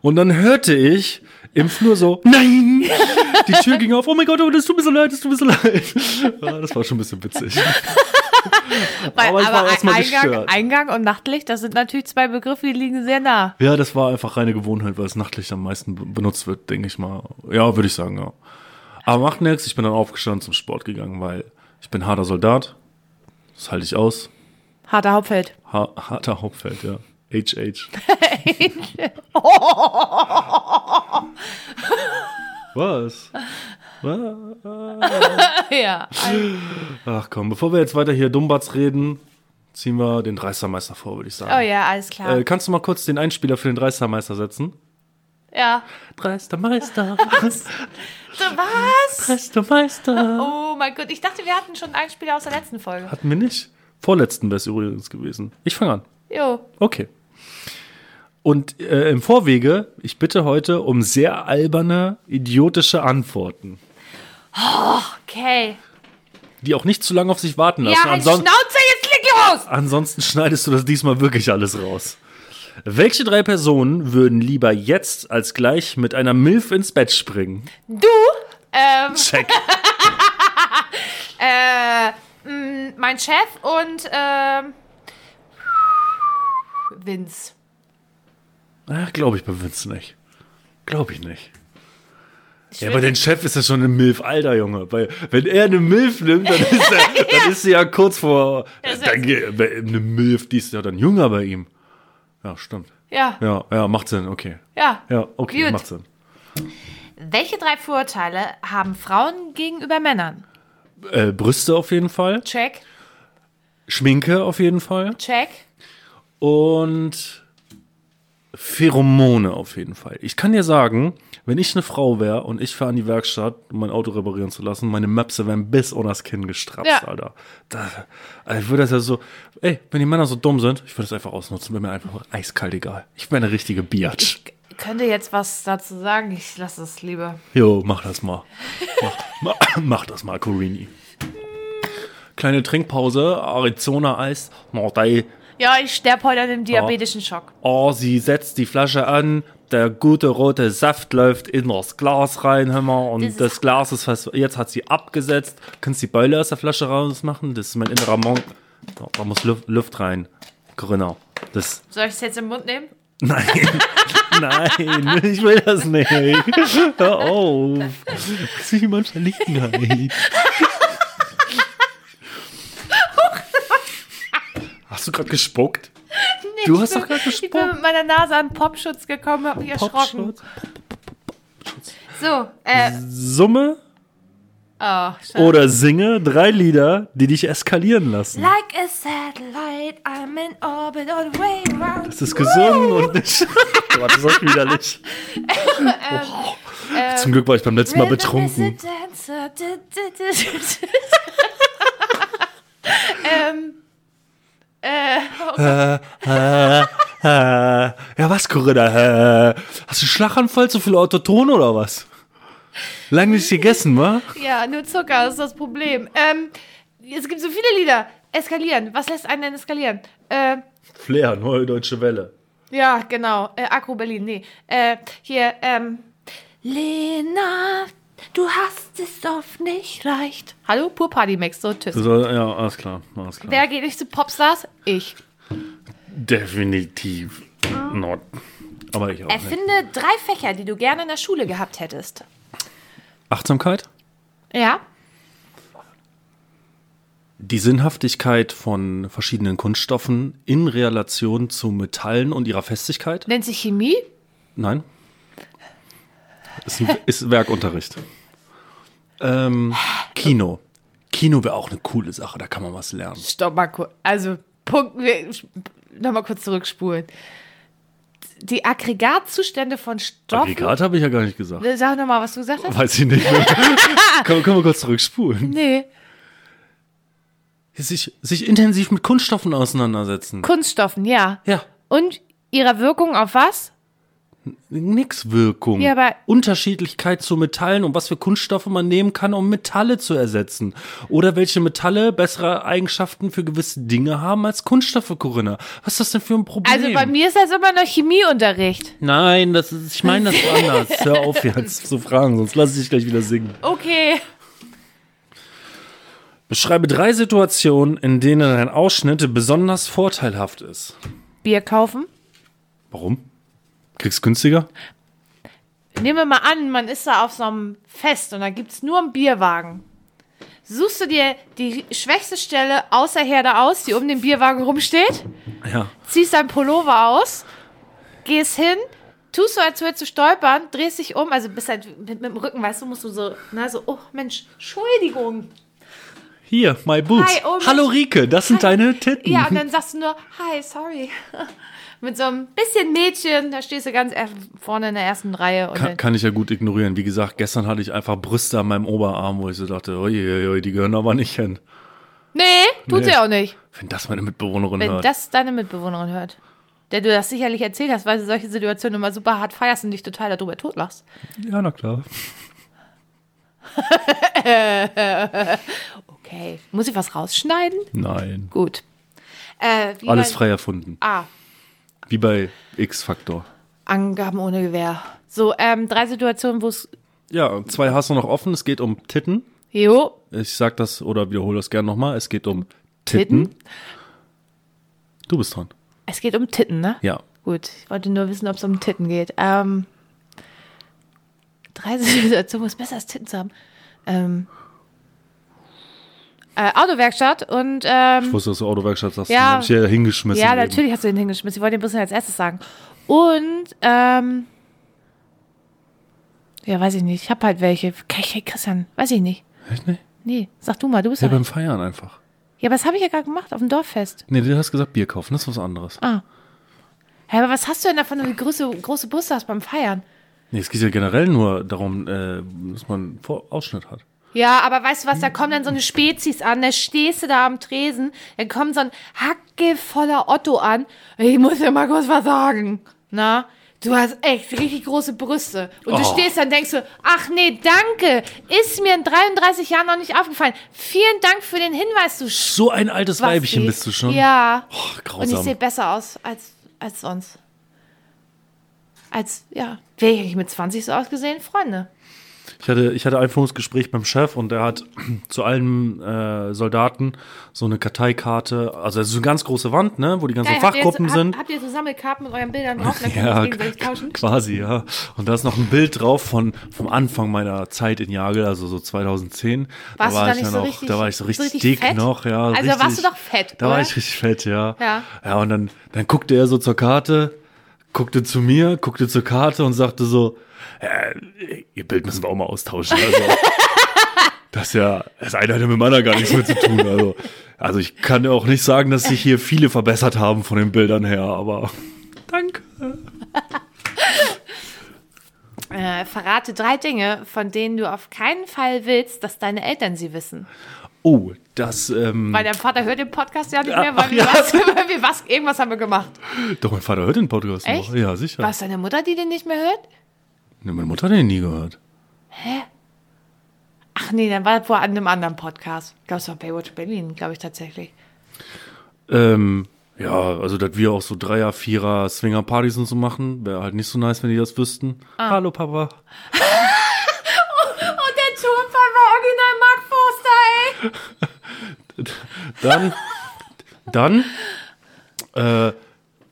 Und dann hörte ich im Flur so, nein! Die Tür ging auf, oh mein Gott, oh, das tut mir so leid, das tut mir so leid. Ja, das war schon ein bisschen witzig. weil, Aber ich war aber erstmal Eingang, gestört. Eingang und Nachtlicht, das sind natürlich zwei Begriffe, die liegen sehr nah. Ja, das war einfach reine Gewohnheit, weil das Nachtlicht am meisten be- benutzt wird, denke ich mal. Ja, würde ich sagen, ja. Aber macht nichts, ich bin dann aufgestanden zum Sport gegangen, weil ich bin harter Soldat. Das halte ich aus. Harter Hauptfeld. Ha harter Hauptfeld, ja. HH. Was? Was? ja. Ach komm, bevor wir jetzt weiter hier Dummbatz reden, ziehen wir den Dreistermeister vor, würde ich sagen. Oh ja, alles klar. Äh, kannst du mal kurz den Einspieler für den Dreistermeister setzen? ja. Dreistermeister. So, was? Dreistermeister. Oh mein Gott, ich dachte, wir hatten schon einen Spieler aus der letzten Folge. Hatten wir nicht? Vorletzten wäre es übrigens gewesen. Ich fange an. Jo. Okay. Und äh, im Vorwege, ich bitte heute um sehr alberne, idiotische Antworten, Okay. die auch nicht zu lange auf sich warten lassen. Ja, halt Anson Schnauze, jetzt leg los! ansonsten schneidest du das diesmal wirklich alles raus. Welche drei Personen würden lieber jetzt als gleich mit einer Milf ins Bett springen? Du, ähm, Check. äh, mh, mein Chef und, ähm, Vince. Glaube ich bei Vince nicht. Glaube ich nicht. Ja, aber den Chef ist ja schon eine Milf, alter Junge. Weil, wenn er eine Milf nimmt, dann ist, er, dann ist sie ja kurz vor. Dann, eine Milf, die ist ja dann jünger bei ihm. Ja, stimmt. Ja, Ja, ja, macht Sinn, okay. ja. Ja, okay, Gut. macht Sinn. Welche drei Vorurteile haben Frauen gegenüber Männern? Äh, Brüste auf jeden Fall. Check, Schminke auf jeden Fall. check. Und Pheromone auf jeden Fall. Ich kann dir sagen, wenn ich eine Frau wäre und ich fahre an die Werkstatt, um mein Auto reparieren zu lassen, meine Möpse wären bis unter das Kinn gestrapst, Ja. Alter. Da, also ich würde das ja so, ey, wenn die Männer so dumm sind, ich würde das einfach ausnutzen, wäre mir einfach eiskalt egal. Ich bin eine richtige Biatch. Ich könnte jetzt was dazu sagen, ich lasse es lieber. Jo, mach das mal. Mach, ma, mach das mal, Corini. Kleine Trinkpause, Arizona Eis. Mordei. Ja, ich sterbe heute an dem diabetischen Schock. Oh, sie setzt die Flasche an, der gute rote Saft läuft in das Glas rein, hör mal, und Das das, Glas ist fast, jetzt hat sie abgesetzt. Kannst die Beule aus der Flasche rausmachen? Das ist mein innerer Monk. Da, da muss Luft, Luft rein. Corinna. Das, Soll ich es jetzt im Mund nehmen? nein, nein, ich will das nicht. Hör auf. Das ist jemand Verlichtenheit. Hast du gerade gespuckt? Nee, Du hast bin- doch gerade Ich bin gespuckt. mit meiner Nase an Popschutz gekommen, hab mich erschrocken. Popschutz. So, äh, Summe Oh. Oder singe drei Lieder, die dich eskalieren lassen. Like a satellite, I'm in orbit all the way around. Das ist gesungen und nicht. Gott, das ist widerlich. Oh. Zum Glück war ich beim letzten Mal betrunken. ähm, äh, Äh, äh, äh. Ja, was, Corinna? Äh, hast du Schlaganfall, zu viel Autotone oder was? Lang nicht gegessen, wa? ja, nur Zucker ist das Problem. Ähm, es gibt so viele Lieder. Eskalieren. Was lässt einen denn eskalieren? Äh, Flair, neue deutsche Welle. ja, genau. Äh, Akku Berlin, nee. Äh, hier, ähm, Lena, du hast es oft nicht leicht. Hallo, Pur Party Max, so tschüss. Du soll, ja, alles klar, alles klar. Wer geht nicht zu Popstars? Ich. Definitiv. Not. Aber ich auch nicht. Erfinde drei Fächer, die du gerne in der Schule gehabt hättest. Achtsamkeit? Ja? Die Sinnhaftigkeit von verschiedenen Kunststoffen in Relation zu Metallen und ihrer Festigkeit? Nennt sich Chemie? Nein. Ist, ein, ist Werkunterricht. Ähm, Kino. Kino wäre auch eine coole Sache, da kann man was lernen. Stopp mal kurz. Also, Punkt, nochmal kurz zurückspulen. Die Aggregatzustände von Stoffen. Aggregat habe ich ja gar nicht gesagt. Sag nochmal, was du gesagt hast. Weiß ich nicht. können, können wir kurz zurückspulen? Nee. Sich, sich intensiv mit Kunststoffen auseinandersetzen. Kunststoffen, ja. Ja. Und ihrer Wirkung auf was? Nix Wirkung. Ja, aber- Unterschiedlichkeit zu Metallen und was für Kunststoffe man nehmen kann, um Metalle zu ersetzen. Oder welche Metalle bessere Eigenschaften für gewisse Dinge haben als Kunststoffe, Corinna. Was ist das denn für ein Problem? Also bei mir ist das immer noch Chemieunterricht. Nein, das ist, ich meine das anders. Hör auf jetzt zu fragen, sonst lasse ich dich gleich wieder singen. Okay. Beschreibe drei Situationen, in denen ein Ausschnitt besonders vorteilhaft ist. Bier kaufen. Warum? Kriegst günstiger? Nehmen wir mal an, man ist da auf so einem Fest und da gibt es nur einen Bierwagen. Suchst du dir die schwächste Stelle außer Herde aus, die um den Bierwagen rumsteht, Ja. ziehst dein Pullover aus, gehst hin, tust so, als würdest du stolpern, drehst dich um, also bist halt mit, mit dem Rücken, weißt du, musst du so, na, so, oh Mensch, Entschuldigung. Hier, my boots. Hi, oh, Hallo Rike, das sind deine Titten. Ja, und dann sagst du nur, hi, sorry. Mit so einem bisschen Mädchen, da stehst du ganz vorne in der ersten Reihe. Und Kann, kann ich ja gut ignorieren. Wie gesagt, gestern hatte ich einfach Brüste an meinem Oberarm, wo ich so dachte, oi, die gehören aber nicht hin. nee, tut Nee. sie auch nicht. Wenn das meine Mitbewohnerin Wenn hört. das deine Mitbewohnerin hört. Der du das sicherlich erzählt hast, weil du solche Situationen immer super hart feierst und dich total darüber totlachst. ja, na klar. Okay. Muss ich was rausschneiden? Nein. Gut. Äh, Alles frei erfunden. Ah, Wie bei X-Faktor. Angaben ohne Gewehr. So, ähm, drei Situationen, wo es. Ja, zwei hast du noch offen. Es geht um Titten. Jo, Ich sag das oder wiederhole das gerne nochmal. Es geht um Titten. Titten? Du bist dran. es geht um Titten, ne? Ja. Gut, ich wollte nur wissen, ob es um Titten geht. Ähm, drei Situationen, wo es besser ist, Titten zu haben. Ähm, äh, Autowerkstatt und ähm, Ich wusste, dass du Autowerkstatt sagst. Ja. Ja. hab ich hier hingeschmissen. ja, eben. natürlich hast du den hingeschmissen. Ich wollte den bisschen als erstes sagen. Und ähm, ja, weiß ich nicht. Ich habe halt welche. Hey, Christian, weiß ich nicht. Echt nicht? Nee, sag du mal, du bist Ja, ja, beim Feiern einfach. ja, aber das habe ich ja gerade gemacht auf dem Dorffest. Nee, du hast gesagt Bier kaufen. Das ist was anderes. Ah. Hä, aber was hast du denn davon, wenn du große, große Busse hast beim Feiern? Nee, es geht ja generell nur darum, äh, dass man einen Ausschnitt hat. Ja, aber weißt du was, da kommen dann so eine Spezies an, da stehst du da am Tresen, dann kommt so ein hackevoller Otto an. Ich muss dir mal kurz was sagen. Na, du hast echt richtig große Brüste. Und du Oh. stehst dann und denkst so, ach nee, danke, ist mir in 33 Jahren noch nicht aufgefallen. Vielen Dank für den Hinweis, du So ein altes. Weibchen bist du schon. Ja. Oh, Und ich sehe besser aus als, als sonst. Als, ja, wäre ich eigentlich mit 20 so ausgesehen? Freunde. Ich hatte, ich hatte ein Einführungsgespräch beim Chef und der hat zu allen äh, Soldaten so eine Karteikarte, also es ist eine ganz große Wand, ne, wo die ganzen Geil, habt ihr Fachgruppen sind. Habt, habt ihr so Sammelkarten mit euren Bildern drauf? Dann Ja, das tauschen? quasi, ja. Und da ist noch ein Bild drauf von vom Anfang meiner Zeit in Jagel, also so 2010. Warst da war du da ich nicht so auch, richtig- da war ich so so richtig, richtig dick fett? noch, ja. Also richtig, warst du doch fett, Da war oder? ich richtig fett, ja. Ja. Ja, und dann, dann guckte er so zur Karte, guckte zu mir, guckte zur Karte und sagte so, äh, ihr Bild müssen wir auch mal austauschen. Also, Das ist ja, das eine hat ja mit anderen gar nichts mehr zu tun. Also, also ich kann ja auch nicht sagen, dass sich hier viele verbessert haben von den Bildern her, aber danke. Äh, verrate drei Dinge, von denen du auf keinen Fall willst, dass deine Eltern sie wissen. Oh, das, ähm, Weil dein Vater hört den Podcast ja nicht mehr, weil ach wir, ja. was, weil wir was, irgendwas haben wir gemacht. doch, mein Vater hört den Podcast Echt? noch. Ja, sicher. War es deine Mutter, die den nicht mehr hört? Nee, meine Mutter hat den nie gehört. Ach nee, dann war das an einem anderen Podcast. Ich glaube, es war Baywatch Berlin, glaube ich tatsächlich. Ähm, ja, also, dass wir auch so Dreier-, Vierer-, Swinger-Partys und so machen, wäre halt nicht so nice, wenn die das wüssten. Ah. Hallo, Papa. Und der Tonfall war original Mark Forster, ey. Dann, dann, äh,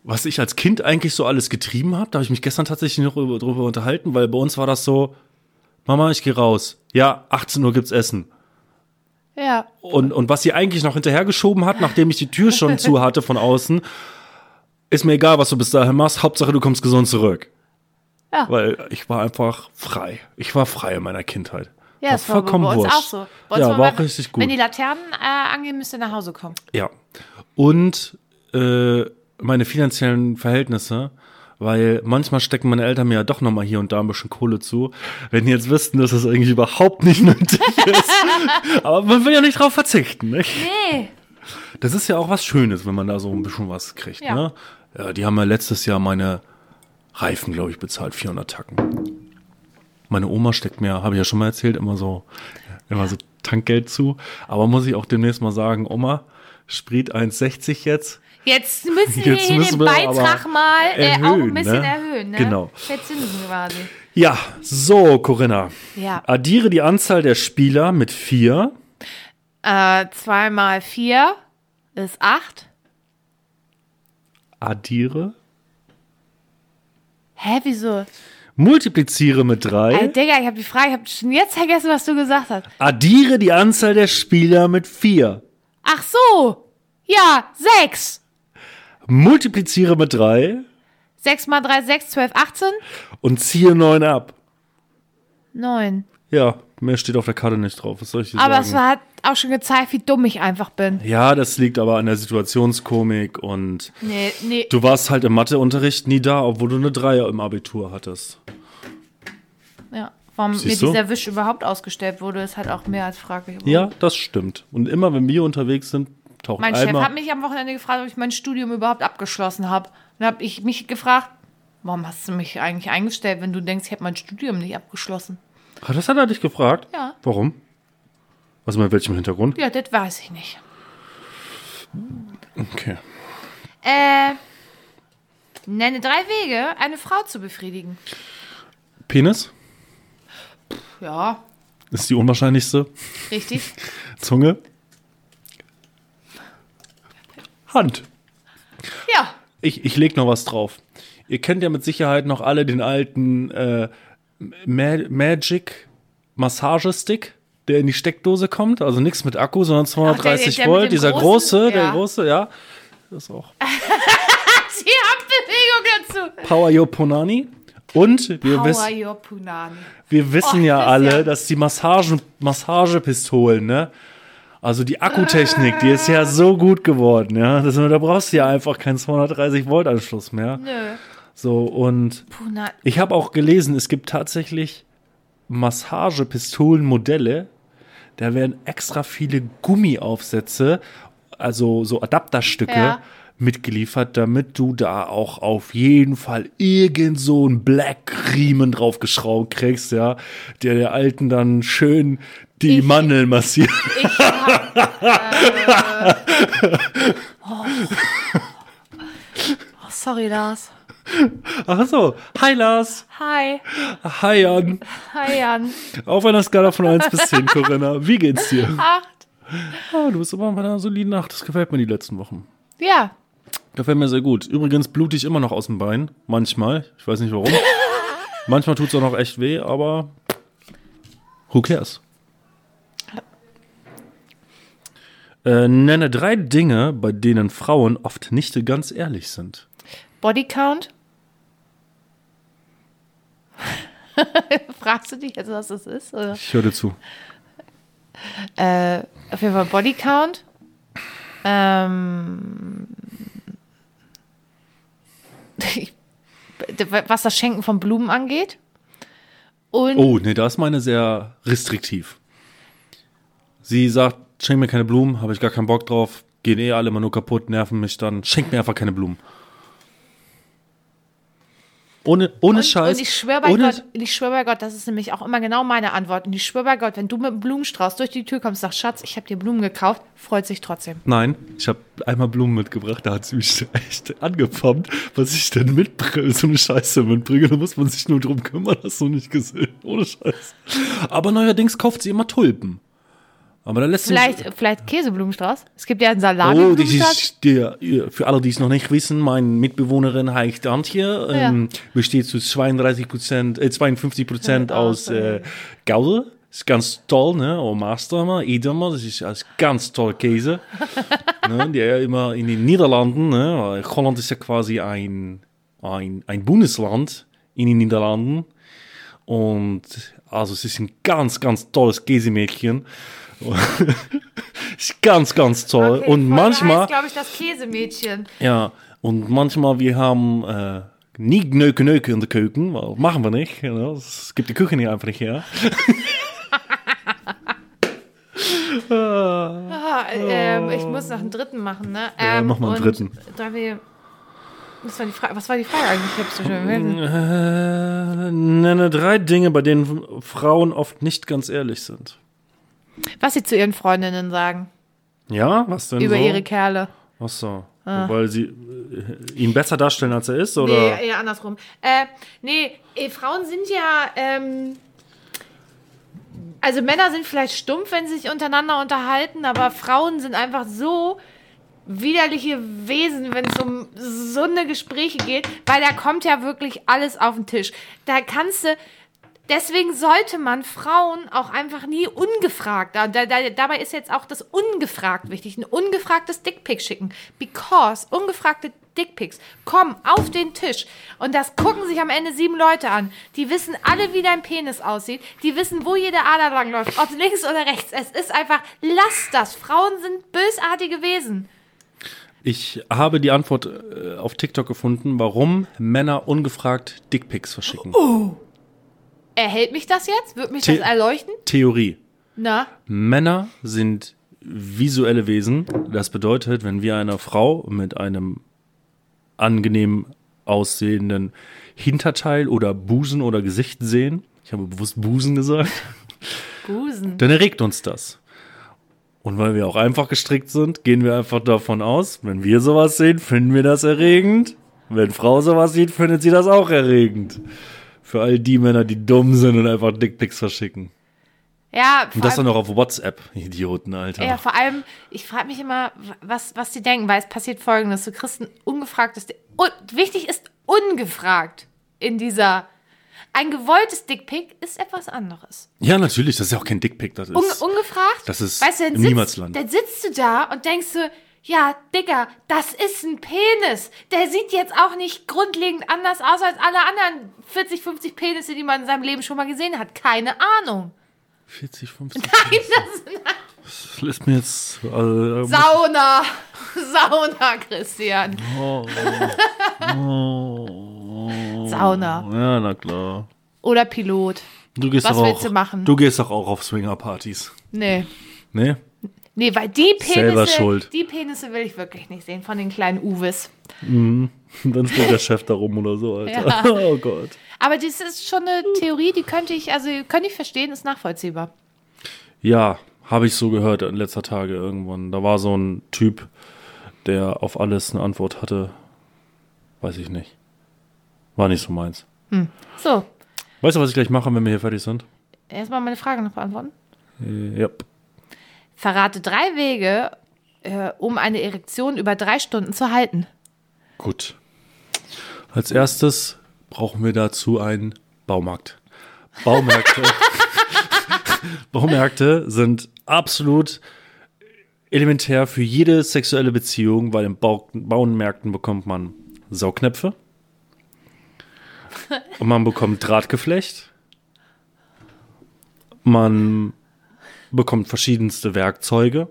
was ich als Kind eigentlich so alles getrieben habe, da habe ich mich gestern tatsächlich noch drüber, drüber unterhalten, weil bei uns war das so, Mama, ich gehe raus. Ja, 18 Uhr gibt's Essen. Ja. Und, und was sie eigentlich noch hinterhergeschoben hat, nachdem ich die Tür schon zu hatte von außen, ist mir egal, was du bis dahin machst, Hauptsache du kommst gesund zurück. Ja. Weil ich war einfach frei. Ich war frei in meiner Kindheit. Ja, das war bei uns wurscht. auch so. Bei uns Ja, war auch richtig gut. Wenn die Laternen äh, angehen, müsst ihr nach Hause kommen. Ja. Und äh, meine finanziellen Verhältnisse, weil manchmal stecken meine Eltern mir ja doch nochmal hier und da ein bisschen Kohle zu. Wenn die jetzt wüssten, dass das eigentlich überhaupt nicht nötig ist. Aber man will ja nicht drauf verzichten, nicht? Nee. Das ist ja auch was Schönes, wenn man da so ein bisschen was kriegt, Ja. ne? Ja, die haben ja letztes Jahr meine Reifen, glaube ich, bezahlt, 400 Tacken. Meine Oma steckt mir, habe ich ja schon mal erzählt, immer so, immer so Tankgeld zu. Aber muss ich auch demnächst mal sagen, Oma, Sprit 1,60 jetzt. Jetzt müssen Jetzt wir hier müssen den Beitrag mal äh, auch ein erhöhen, bisschen ne? erhöhen. Ne? Genau. Verzinsen quasi. Ja, so, Corinna. Ja. Addiere die Anzahl der Spieler mit vier. Äh, zwei mal vier ist acht. Addiere. Hä, wieso? Multipliziere mit drei. Ey, Digga, ich habe die Frage, ich habe schon jetzt vergessen, was du gesagt hast. Addiere die Anzahl der Spieler mit vier. Ach so. Ja, sechs. Multipliziere mit drei. Sechs mal drei, sechs, zwölf, achtzehn. und ziehe neun ab. Neun. Ja, mehr steht auf der Karte nicht drauf. Was soll ich dir Aber sagen? es war, hat auch schon gezeigt, wie dumm ich einfach bin. ja, das liegt aber an der Situationskomik und Nee, nee. du warst halt im Matheunterricht nie da, obwohl du eine Dreier im Abitur hattest. Ja. Warum Siehst mir du? dieser Wisch überhaupt ausgestellt wurde, ist halt auch mehr als fraglich. Ja, das stimmt. Und immer, wenn wir unterwegs sind, taucht Mein Chef hat mich am Wochenende gefragt, ob ich mein Studium überhaupt abgeschlossen habe. Dann habe ich mich gefragt, warum hast du mich eigentlich eingestellt, wenn du denkst, ich habe mein Studium nicht abgeschlossen? Ah, das hat er dich gefragt? Ja. Warum? Was mit welchem Hintergrund? Ja, das weiß ich nicht. Okay. Äh, nenne drei Wege, eine Frau zu befriedigen. Penis Ja, ist die unwahrscheinlichste. richtig. Zunge. Hand. ja, Ich, ich leg noch was drauf. Ihr kennt ja mit Sicherheit noch alle den alten äh, Ma Magic Massagestick, der in die Steckdose kommt. Also nichts mit Akku, sondern 230 der mit Volt. dem Dieser großen- große, der ja. große, ja. Das ist auch die Handbewegung dazu. Power Yo Ponani. Und wir, Power wiss, your Punani. wir wissen Och, ja das alle, ja- dass die Massagen, Massagepistolen, ne? Also die Akkutechnik, die ist ja so gut geworden, ja. Das, da brauchst du ja einfach keinen 230 Volt Anschluss mehr. Nö. So, und Punani. Ich habe auch gelesen, es gibt tatsächlich Massagepistolenmodelle. Da werden extra viele Gummiaufsätze, also so Adapterstücke, Ja. mitgeliefert, damit du da auch auf jeden Fall irgend so einen Black-Riemen draufgeschraubt kriegst, ja, der der Alten dann schön die Ich- Mandeln massiert. Ich hab, äh, oh. oh, sorry, Lars. Ach so, hi Lars, Hi. hi Jan. Hi, Jan. Auf einer Skala von 1 bis 10, Corinna, wie geht's dir? Acht. Ah, du bist immer bei einer soliden Nacht. Das gefällt mir die letzten Wochen. Ja. Gefällt mir sehr gut. Übrigens blute ich immer noch aus dem Bein. Manchmal. Ich weiß nicht warum. Manchmal tut es auch noch echt weh, aber who cares? Äh, nenne drei Dinge, bei denen Frauen oft nicht ganz ehrlich sind. Bodycount? Fragst du dich jetzt, was das ist? Oder? Ich höre zu. Äh, auf jeden Fall Bodycount. Ähm, was das Schenken von Blumen angeht. Und Oh, nee, da ist meine sehr restriktiv. Sie sagt, schenk mir keine Blumen, habe ich gar keinen Bock drauf, gehen eh alle immer nur kaputt, nerven mich dann, schenk mir einfach keine Blumen. Ohne, ohne und, Scheiß. und ich schwöre bei ohne, Gott, ich schwöre bei Gott, das ist nämlich auch immer genau meine Antwort. Und ich schwöre bei Gott, wenn du mit einem Blumenstrauß durch die Tür kommst, sagst, Schatz, ich habe dir Blumen gekauft, freut sich trotzdem. Nein, ich habe einmal Blumen mitgebracht, da hat sie mich echt angepumpt, was ich denn mitbringe, so eine Scheiße mitbringe, da muss man sich nur drum kümmern, hast du nicht gesehen, ohne Scheiß. Aber neuerdings kauft sie immer Tulpen. Aber da lässt Vielleicht, vielleicht Käseblumenstrauß? Es gibt ja einen Salami. Oh, das ist der, für alle, die es noch nicht wissen, meine Mitbewohnerin heißt Antje, ähm, besteht zu 32 Prozent, äh, 52 Prozent Ja, aus äh, Gouda. Ist ganz toll, ne? Oh, Mastermer, Edamer, das ist als ganz toll Käse. ne? Der ja immer in den Niederlanden, ne? Holland ist ja quasi ein, ein, ein Bundesland in den Niederlanden. Und also es ist ein ganz, ganz tolles Käsemädchen. ist ganz, ganz toll. und manchmal, glaube ich, das Käsemädchen. ja, und manchmal wir haben äh, nie Gnöke Nöke in der Keuken, weil machen wir nicht. You know? Es gibt die Küche nicht einfach nicht her. Ah, ähm, ich muss noch einen dritten machen, ne? Ja, Ähm, mach mal einen und dritten. Da wir, was, war die Frage, was war die Frage eigentlich? Ich hab's so schön. Äh, nenne drei Dinge, bei denen Frauen oft nicht ganz ehrlich sind. Was sie zu ihren Freundinnen sagen Ja, was denn über so? ihre Kerle. Ach so. Weil sie äh, ihn besser darstellen, als er ist, oder? Nee, eher andersrum. Äh, nee, eh, Frauen sind ja, ähm, also Männer sind vielleicht stumpf, wenn sie sich untereinander unterhalten, aber Frauen sind einfach so widerliche Wesen, wenn es um so eine Gespräche geht, weil da kommt ja wirklich alles auf den Tisch. Da kannst du, deswegen sollte man Frauen auch einfach nie ungefragt, da, da, da, dabei ist jetzt auch das ungefragt wichtig, ein ungefragtes Dickpick schicken, because ungefragte Dickpics kommen auf den Tisch und das gucken sich am Ende sieben Leute an. Die wissen alle, wie dein Penis aussieht, die wissen, wo jede Ader langläuft, ob links oder rechts. Es ist einfach, lass das. Frauen sind bösartige Wesen. Ich habe die Antwort äh, auf TikTok gefunden, warum Männer ungefragt Dickpics verschicken. Erhält mich das jetzt? Wird mich The- das erleuchten? Theorie. Na? Männer sind visuelle Wesen. Das bedeutet, wenn wir einer Frau mit einem angenehm aussehenden Hinterteil oder Busen oder Gesicht sehen, ich habe bewusst Busen gesagt, Busen. dann erregt uns das. Und weil wir auch einfach gestrickt sind, gehen wir einfach davon aus, wenn wir sowas sehen, finden wir das erregend. Wenn Frau sowas sieht, findet sie das auch erregend. Für all die Männer, die dumm sind und einfach Dickpics verschicken. Ja, Und das allem, dann noch auf WhatsApp, Idioten, Alter. ja, vor allem, ich frage mich immer, was, was die denken, weil es passiert folgendes: Du kriegst ein ungefragtes. Und wichtig ist ungefragt in dieser. Ein gewolltes Dickpick ist etwas anderes. Ja, natürlich, das ist ja auch kein Dickpick, das ist. Un ungefragt? das ist weißt du, im sitzt, Niemandsland. Dann sitzt du da und denkst du, ja, Digga, das ist ein Penis. Der sieht jetzt auch nicht grundlegend anders aus als alle anderen 40, 50 Penisse, die man in seinem Leben schon mal gesehen hat. Keine Ahnung. 40, 50. Nein, das Das lässt mir jetzt. Äh, Sauna. Sauna, Christian. Sauna. ja, na klar. Oder Pilot. Du gehst Was willst auch, du machen? Du gehst doch auch auf Swingerpartys. Nee. Ne? Nee, weil die Penisse, schuld. die Penisse will ich wirklich nicht sehen von den kleinen Uwes. Dann steht der Chef da rum oder so, Alter. Ja. Oh Gott. Aber das ist schon eine Theorie, die könnte ich, also könnte ich verstehen, ist nachvollziehbar. Ja, habe ich so gehört in letzter Tage irgendwann. Da war so ein Typ, der auf alles eine Antwort hatte. Weiß ich nicht. War nicht so meins. So, Weißt du, was ich gleich mache, wenn wir hier fertig sind? erstmal meine Frage noch beantworten. Äh, ja. Verrate drei Wege, äh, um eine Erektion über drei Stunden zu halten. Gut. Als erstes brauchen wir dazu einen Baumarkt. Baumärkte. Baumärkte sind absolut elementär für jede sexuelle Beziehung, weil in Bau Baumärkten bekommt man Saugnäpfe. Und man bekommt Drahtgeflecht. Man bekommt verschiedenste Werkzeuge.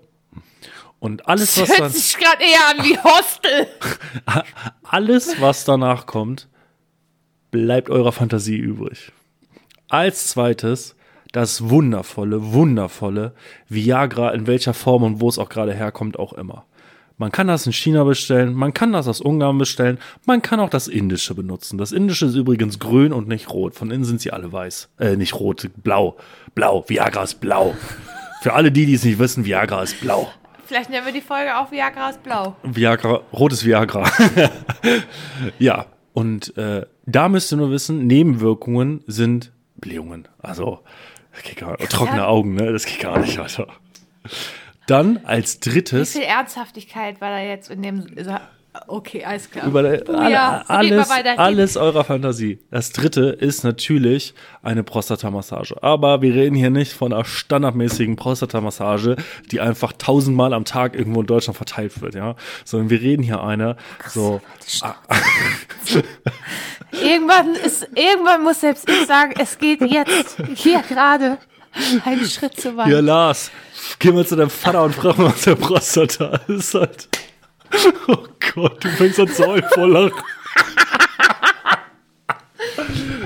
Und alles, was Hört dann, sich gerade eher an wie Hostel. alles, was danach kommt, bleibt eurer Fantasie übrig. Als zweites das wundervolle, wundervolle Viagra, in welcher Form und wo es auch gerade herkommt, auch immer. Man kann das in China bestellen, man kann das aus Ungarn bestellen, man kann auch das Indische benutzen. Das Indische ist übrigens grün und nicht rot. Von innen sind sie alle weiß. Äh, nicht rot, blau. Blau. Viagra ist blau. Für alle die, die es nicht wissen, Viagra ist blau. Vielleicht nennen wir die Folge auch Viagra ist blau. Viagra, rotes Viagra. ja, und äh, da müsst ihr nur wissen, Nebenwirkungen sind Blähungen. Also, das geht gar nicht. trockene Ja. Augen, ne? Das geht gar nicht, Alter. Dann als Wie drittes, viel Ernsthaftigkeit war da jetzt in dem. Okay, alles klar. über alle, alles, alles eurer Fantasie. Das dritte ist natürlich eine Prostatamassage. Aber wir reden hier nicht von einer standardmäßigen Prostatamassage, die einfach tausendmal am Tag irgendwo in Deutschland verteilt wird, ja. Sondern wir reden hier eine, so, Irgendwann, ist, irgendwann muss selbst ich sagen, es geht jetzt, hier gerade, einen Schritt zu weit. Ja, Lars, geh mal zu deinem Vater und frag mal, was der Prostata ist halt. Oh Gott, du fängst an zu heulen Lachen.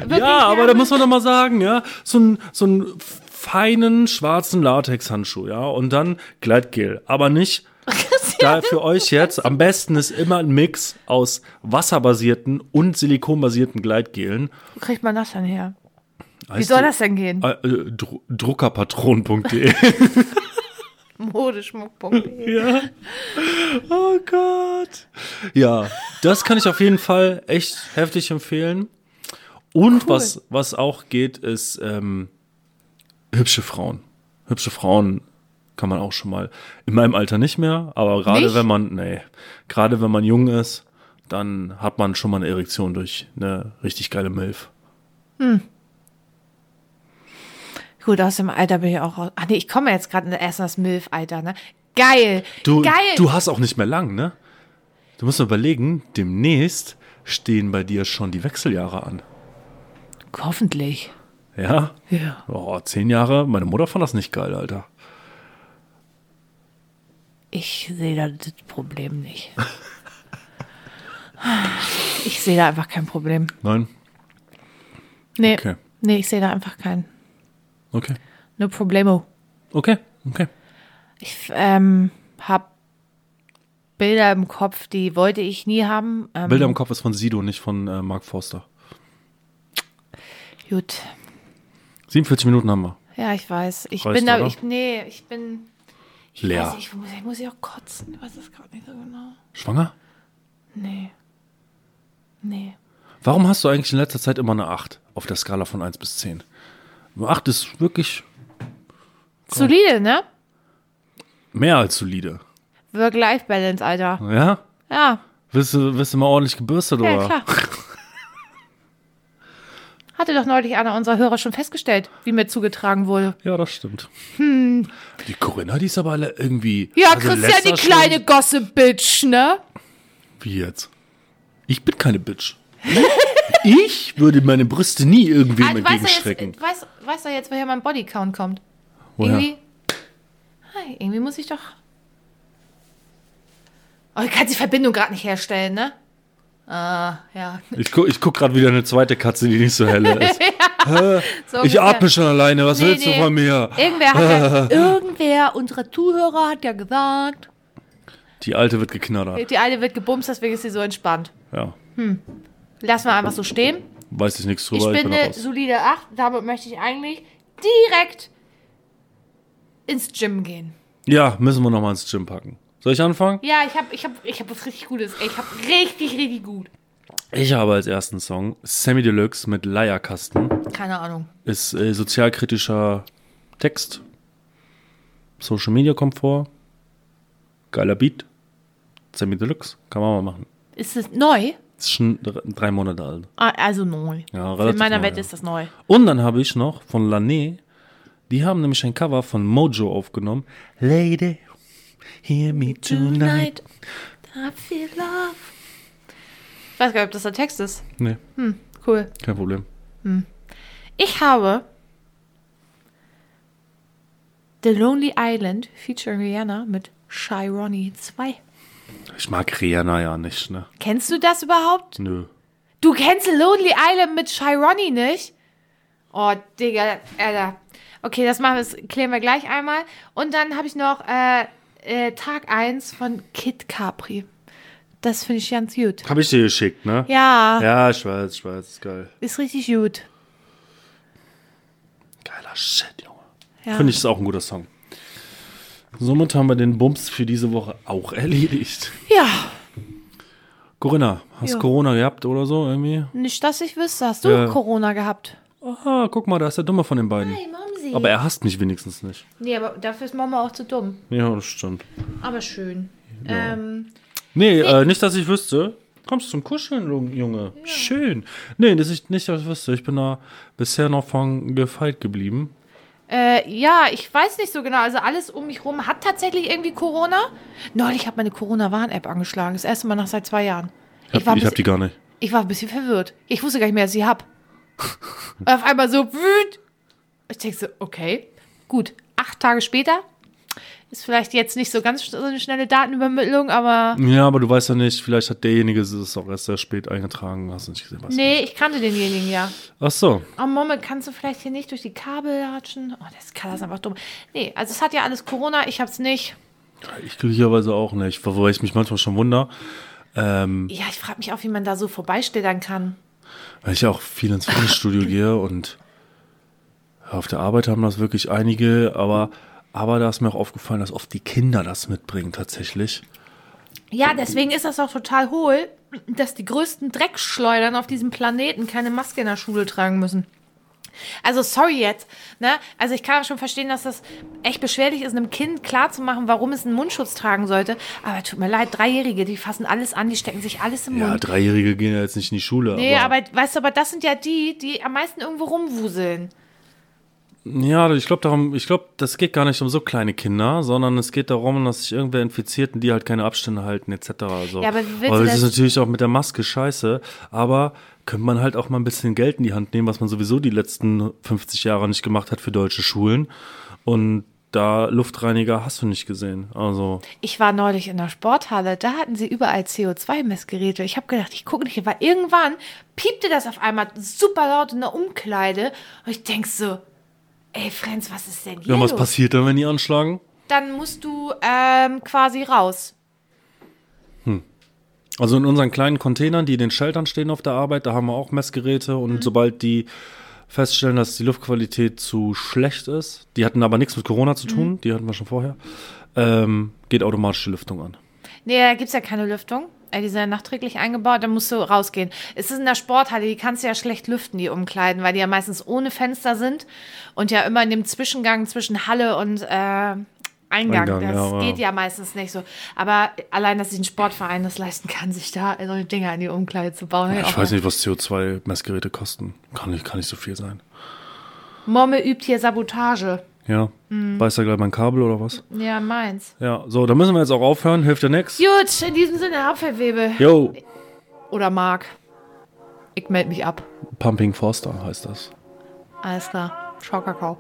Ja, aber da muss man doch mal sagen, ja, so einen so einen feinen schwarzen Latexhandschuh, ja, und dann Gleitgel, aber nicht da für euch jetzt am besten ist immer ein Mix aus wasserbasierten und silikonbasierten Gleitgelen. Wo kriegt man das denn her? Wie soll das denn gehen? Äh, äh, Dru druckerpatron.de. Modeschmuck.de. Ja. Oh Gott. Ja, das kann ich auf jeden Fall echt heftig empfehlen. Und was, was auch geht, ist ähm, hübsche Frauen. Hübsche Frauen kann man auch schon mal. In meinem Alter nicht mehr, aber gerade wenn man, nee, gerade wenn man jung ist, dann hat man schon mal eine Erektion durch eine richtig geile Milf. Gut, aus dem Alter bin ich auch raus. Ach nee, ich komme jetzt gerade erst in das Milf-Alter, ne? Geil. Du, Geil. du hast auch nicht mehr lang, ne? Du musst überlegen, demnächst stehen bei dir schon die Wechseljahre an. Hoffentlich. Ja? Ja. Oh, zehn Jahre. Meine Mutter fand das nicht geil, Alter. Ich sehe da das Problem nicht. Ich sehe da einfach kein Problem. Nein? Nee, Okay. nee ich sehe da einfach kein Okay. no problemo. Okay. Okay. Ich ähm, habe Bilder im Kopf, die wollte ich nie haben. Ähm, Bilder im Kopf ist von Sido, nicht von äh, Mark Forster. Gut. 47 Minuten haben wir. Ja, ich weiß. Ich Reicht, bin da, ich, nee, ich bin, ich Leer. weiß ich muss, ich muss ja auch kotzen. Ich weiß es gerade nicht so genau. Schwanger? Nee. Nee. Warum hast du eigentlich in letzter Zeit immer eine 8 auf der Skala von 1 bis 10? Eine 8 ist wirklich Solide, ne? mehr als solide. Work-Life-Balance, Alter. Ja? Ja, Wirst du, wirst du mal ordentlich gebürstet, ja, oder? klar. Hatte doch neulich einer unserer Hörer schon festgestellt, wie mir zugetragen wurde. Ja, das stimmt. Die Corinna, die ist aber alle irgendwie. Hm. Ja, also Christian, die kleine Schon, Gossip-Bitch, ne? wie jetzt? Ich bin keine Bitch. ich würde meine Brüste nie irgendwem weißt, du entgegenstrecken. jetzt, weißt, du jetzt, woher mein Bodycount kommt? Woher? Irgendwie. Hi, irgendwie muss ich doch. Oh, ich kann die Verbindung gerade nicht herstellen, ne? Ah, ja. Ich, gu ich guck gerade wieder eine zweite Katze, die nicht so helle ist. So Ich atme schon alleine. Was Nee, willst nee. du von mir? Irgendwer hat ja, irgendwer unserer Zuhörer hat ja gesagt, Die alte wird geknattert. die eine wird gebumst, deswegen ist sie so entspannt. Ja. Lassen wir einfach so stehen. Weiß ich nichts Ich drüber. bin eine solide 8. Damit möchte ich eigentlich direkt ins Gym gehen. Ja, müssen wir nochmal ins Gym packen. Soll ich anfangen? Ja, ich habe ich hab, ich hab was richtig Gutes. Ey, Ich habe richtig, richtig gut. Ich habe als ersten Song Sammy Deluxe mit Leierkasten. Keine Ahnung. Ist äh, sozialkritischer Text. Social Media kommt vor. Geiler Beat. Sammy Deluxe. Kann man mal machen. Ist es neu? Ist schon dr- drei Monate alt. Ah, also neu. Ja, In relativ meiner neu, Welt ja. ist das neu. Und dann habe ich noch von Lané, die haben nämlich ein Cover von Mojo aufgenommen. Lady, hear me tonight. I feel love. Ich weiß gar nicht, ob das der Text ist. Nee, Cool. kein Problem. Ich habe The Lonely Island featuring Rihanna mit Shy Ronnie 2. Ich mag Rihanna ja nicht, ne? Kennst du das überhaupt? Nö. Du kennst Lonely Island mit Shy Ronnie nicht? Oh, Digga, Alter. Okay, das machen wir, das klären wir gleich einmal. Und dann habe ich noch äh, äh, Tag 1 von Kid Capri. Das finde ich ganz gut. Hab ich dir geschickt, ne? Ja, Ja, ich weiß, ich weiß, ist geil. ist richtig gut. Geiler Shit, Junge. Ja. Finde ich, ist auch ein guter Song. Somit haben wir den Bums für diese Woche auch erledigt. Ja, Corinna, hast Ja. Corona gehabt oder so irgendwie? nicht, dass ich wüsste. Hast du Ja. Corona gehabt? Aha, guck mal, da ist der Dumme von den beiden. Hey, Momsi. Aber er hasst mich wenigstens nicht. nee, aber dafür ist Mama auch zu dumm. Ja, das stimmt. Aber schön. Ähm, Nee, Äh, nicht, dass ich wüsste. Kommst zum Kuscheln, Junge. Schön. Nee, das ist nicht, dass ich wüsste. Ich bin da bisher noch von gefeit geblieben. Äh, ja, ich weiß nicht so genau. Also alles um mich rum hat tatsächlich irgendwie Corona. Neulich hat meine Corona-Warn-App angeschlagen. Das erste Mal nach seit zwei Jahren. Ich hab, Ich war, ein ich hab bisschen, die gar nicht. ich war ein bisschen verwirrt. Ich wusste gar nicht mehr, dass ich sie hab. Auf einmal so wüt. Ich denke so, okay, gut. Acht Tage später ist vielleicht jetzt nicht so ganz so eine schnelle Datenübermittlung, aber Ja, aber du weißt ja nicht, vielleicht hat derjenige es auch erst sehr spät eingetragen. Hast du nicht gesehen, was? nee, ich kannte denjenigen ja. Ach so. Oh, Momme, kannst du vielleicht hier nicht durch die Kabel latschen? Oh, das kann das einfach dumm. Nee, also es hat ja alles Corona, ich hab's nicht. Ich glücklicherweise auch nicht. Wobei ich mich manchmal schon wunder. Ähm, Ja, ich frage mich auch, wie man da so vorbeistellern kann. weil ich ja auch viel ins Fitnessstudio gehe und auf der Arbeit haben das wirklich einige, aber, aber da ist mir auch aufgefallen, dass oft die Kinder das mitbringen tatsächlich. Ja, deswegen ist das auch total hohl, dass die größten Dreckschleudern auf diesem Planeten keine Maske in der Schule tragen müssen. Also sorry jetzt, ne? Also ich kann schon verstehen, dass das echt beschwerlich ist, einem Kind klarzumachen, warum es einen Mundschutz tragen sollte. Aber tut mir leid, Dreijährige, die fassen alles an, die stecken sich alles im Ja, Mund. Dreijährige gehen ja jetzt nicht in die Schule. Nee, aber, aber weißt du, aber das sind ja die, die am meisten irgendwo rumwuseln. Ja, ich glaube darum, ich glaube, das geht gar nicht um so kleine Kinder, sondern es geht darum, dass sich irgendwer infiziert und die halt keine Abstände halten, etc. So. Ja, aber wie willst du das ist natürlich auch mit der Maske scheiße, aber könnte man halt auch mal ein bisschen Geld in die Hand nehmen, was man sowieso die letzten 50 Jahre nicht gemacht hat für deutsche Schulen. Und da Luftreiniger hast du nicht gesehen. Also, Ich war neulich in der Sporthalle, da hatten sie überall CO2-Messgeräte. Ich habe gedacht, ich gucke nicht, weil irgendwann piepte das auf einmal super laut in der Umkleide. Und ich denk so, ey Franz, was ist denn hier ja, was los? passiert dann, wenn die anschlagen? Dann musst du ähm, quasi raus. Also in unseren kleinen Containern, die in den Sheltern stehen auf der Arbeit, da haben wir auch Messgeräte und Mhm. sobald die feststellen, dass die Luftqualität zu schlecht ist, die hatten aber nichts mit Corona Mhm. zu tun, die hatten wir schon vorher, ähm, geht automatisch die Lüftung an. Nee, da gibt's ja keine Lüftung. Äh, Die sind ja nachträglich eingebaut, da musst du rausgehen. Es ist in der Sporthalle, die kannst du ja schlecht lüften, die Umkleiden, weil die ja meistens ohne Fenster sind und ja immer in dem Zwischengang zwischen Halle und äh, Eingang. Eingang, das ja, ja. geht ja meistens nicht so. Aber allein, dass sich ein Sportverein das leisten kann, sich da so Dinger in die Umkleide zu bauen. Ich weiß nicht, was CO2-Messgeräte kosten. Kann nicht, kann nicht so viel sein. Momme übt hier Sabotage. Ja, Mhm. weiß da gleich mein Kabel oder was? Ja, meins. Ja, so, da müssen wir jetzt auch aufhören, hilft ja nix. Gut, in diesem Sinne, Abfallwebe. Yo, Oder Mark. Ich melde mich ab. Pumping Forster heißt das. Alles klar. Ciao, Kakao.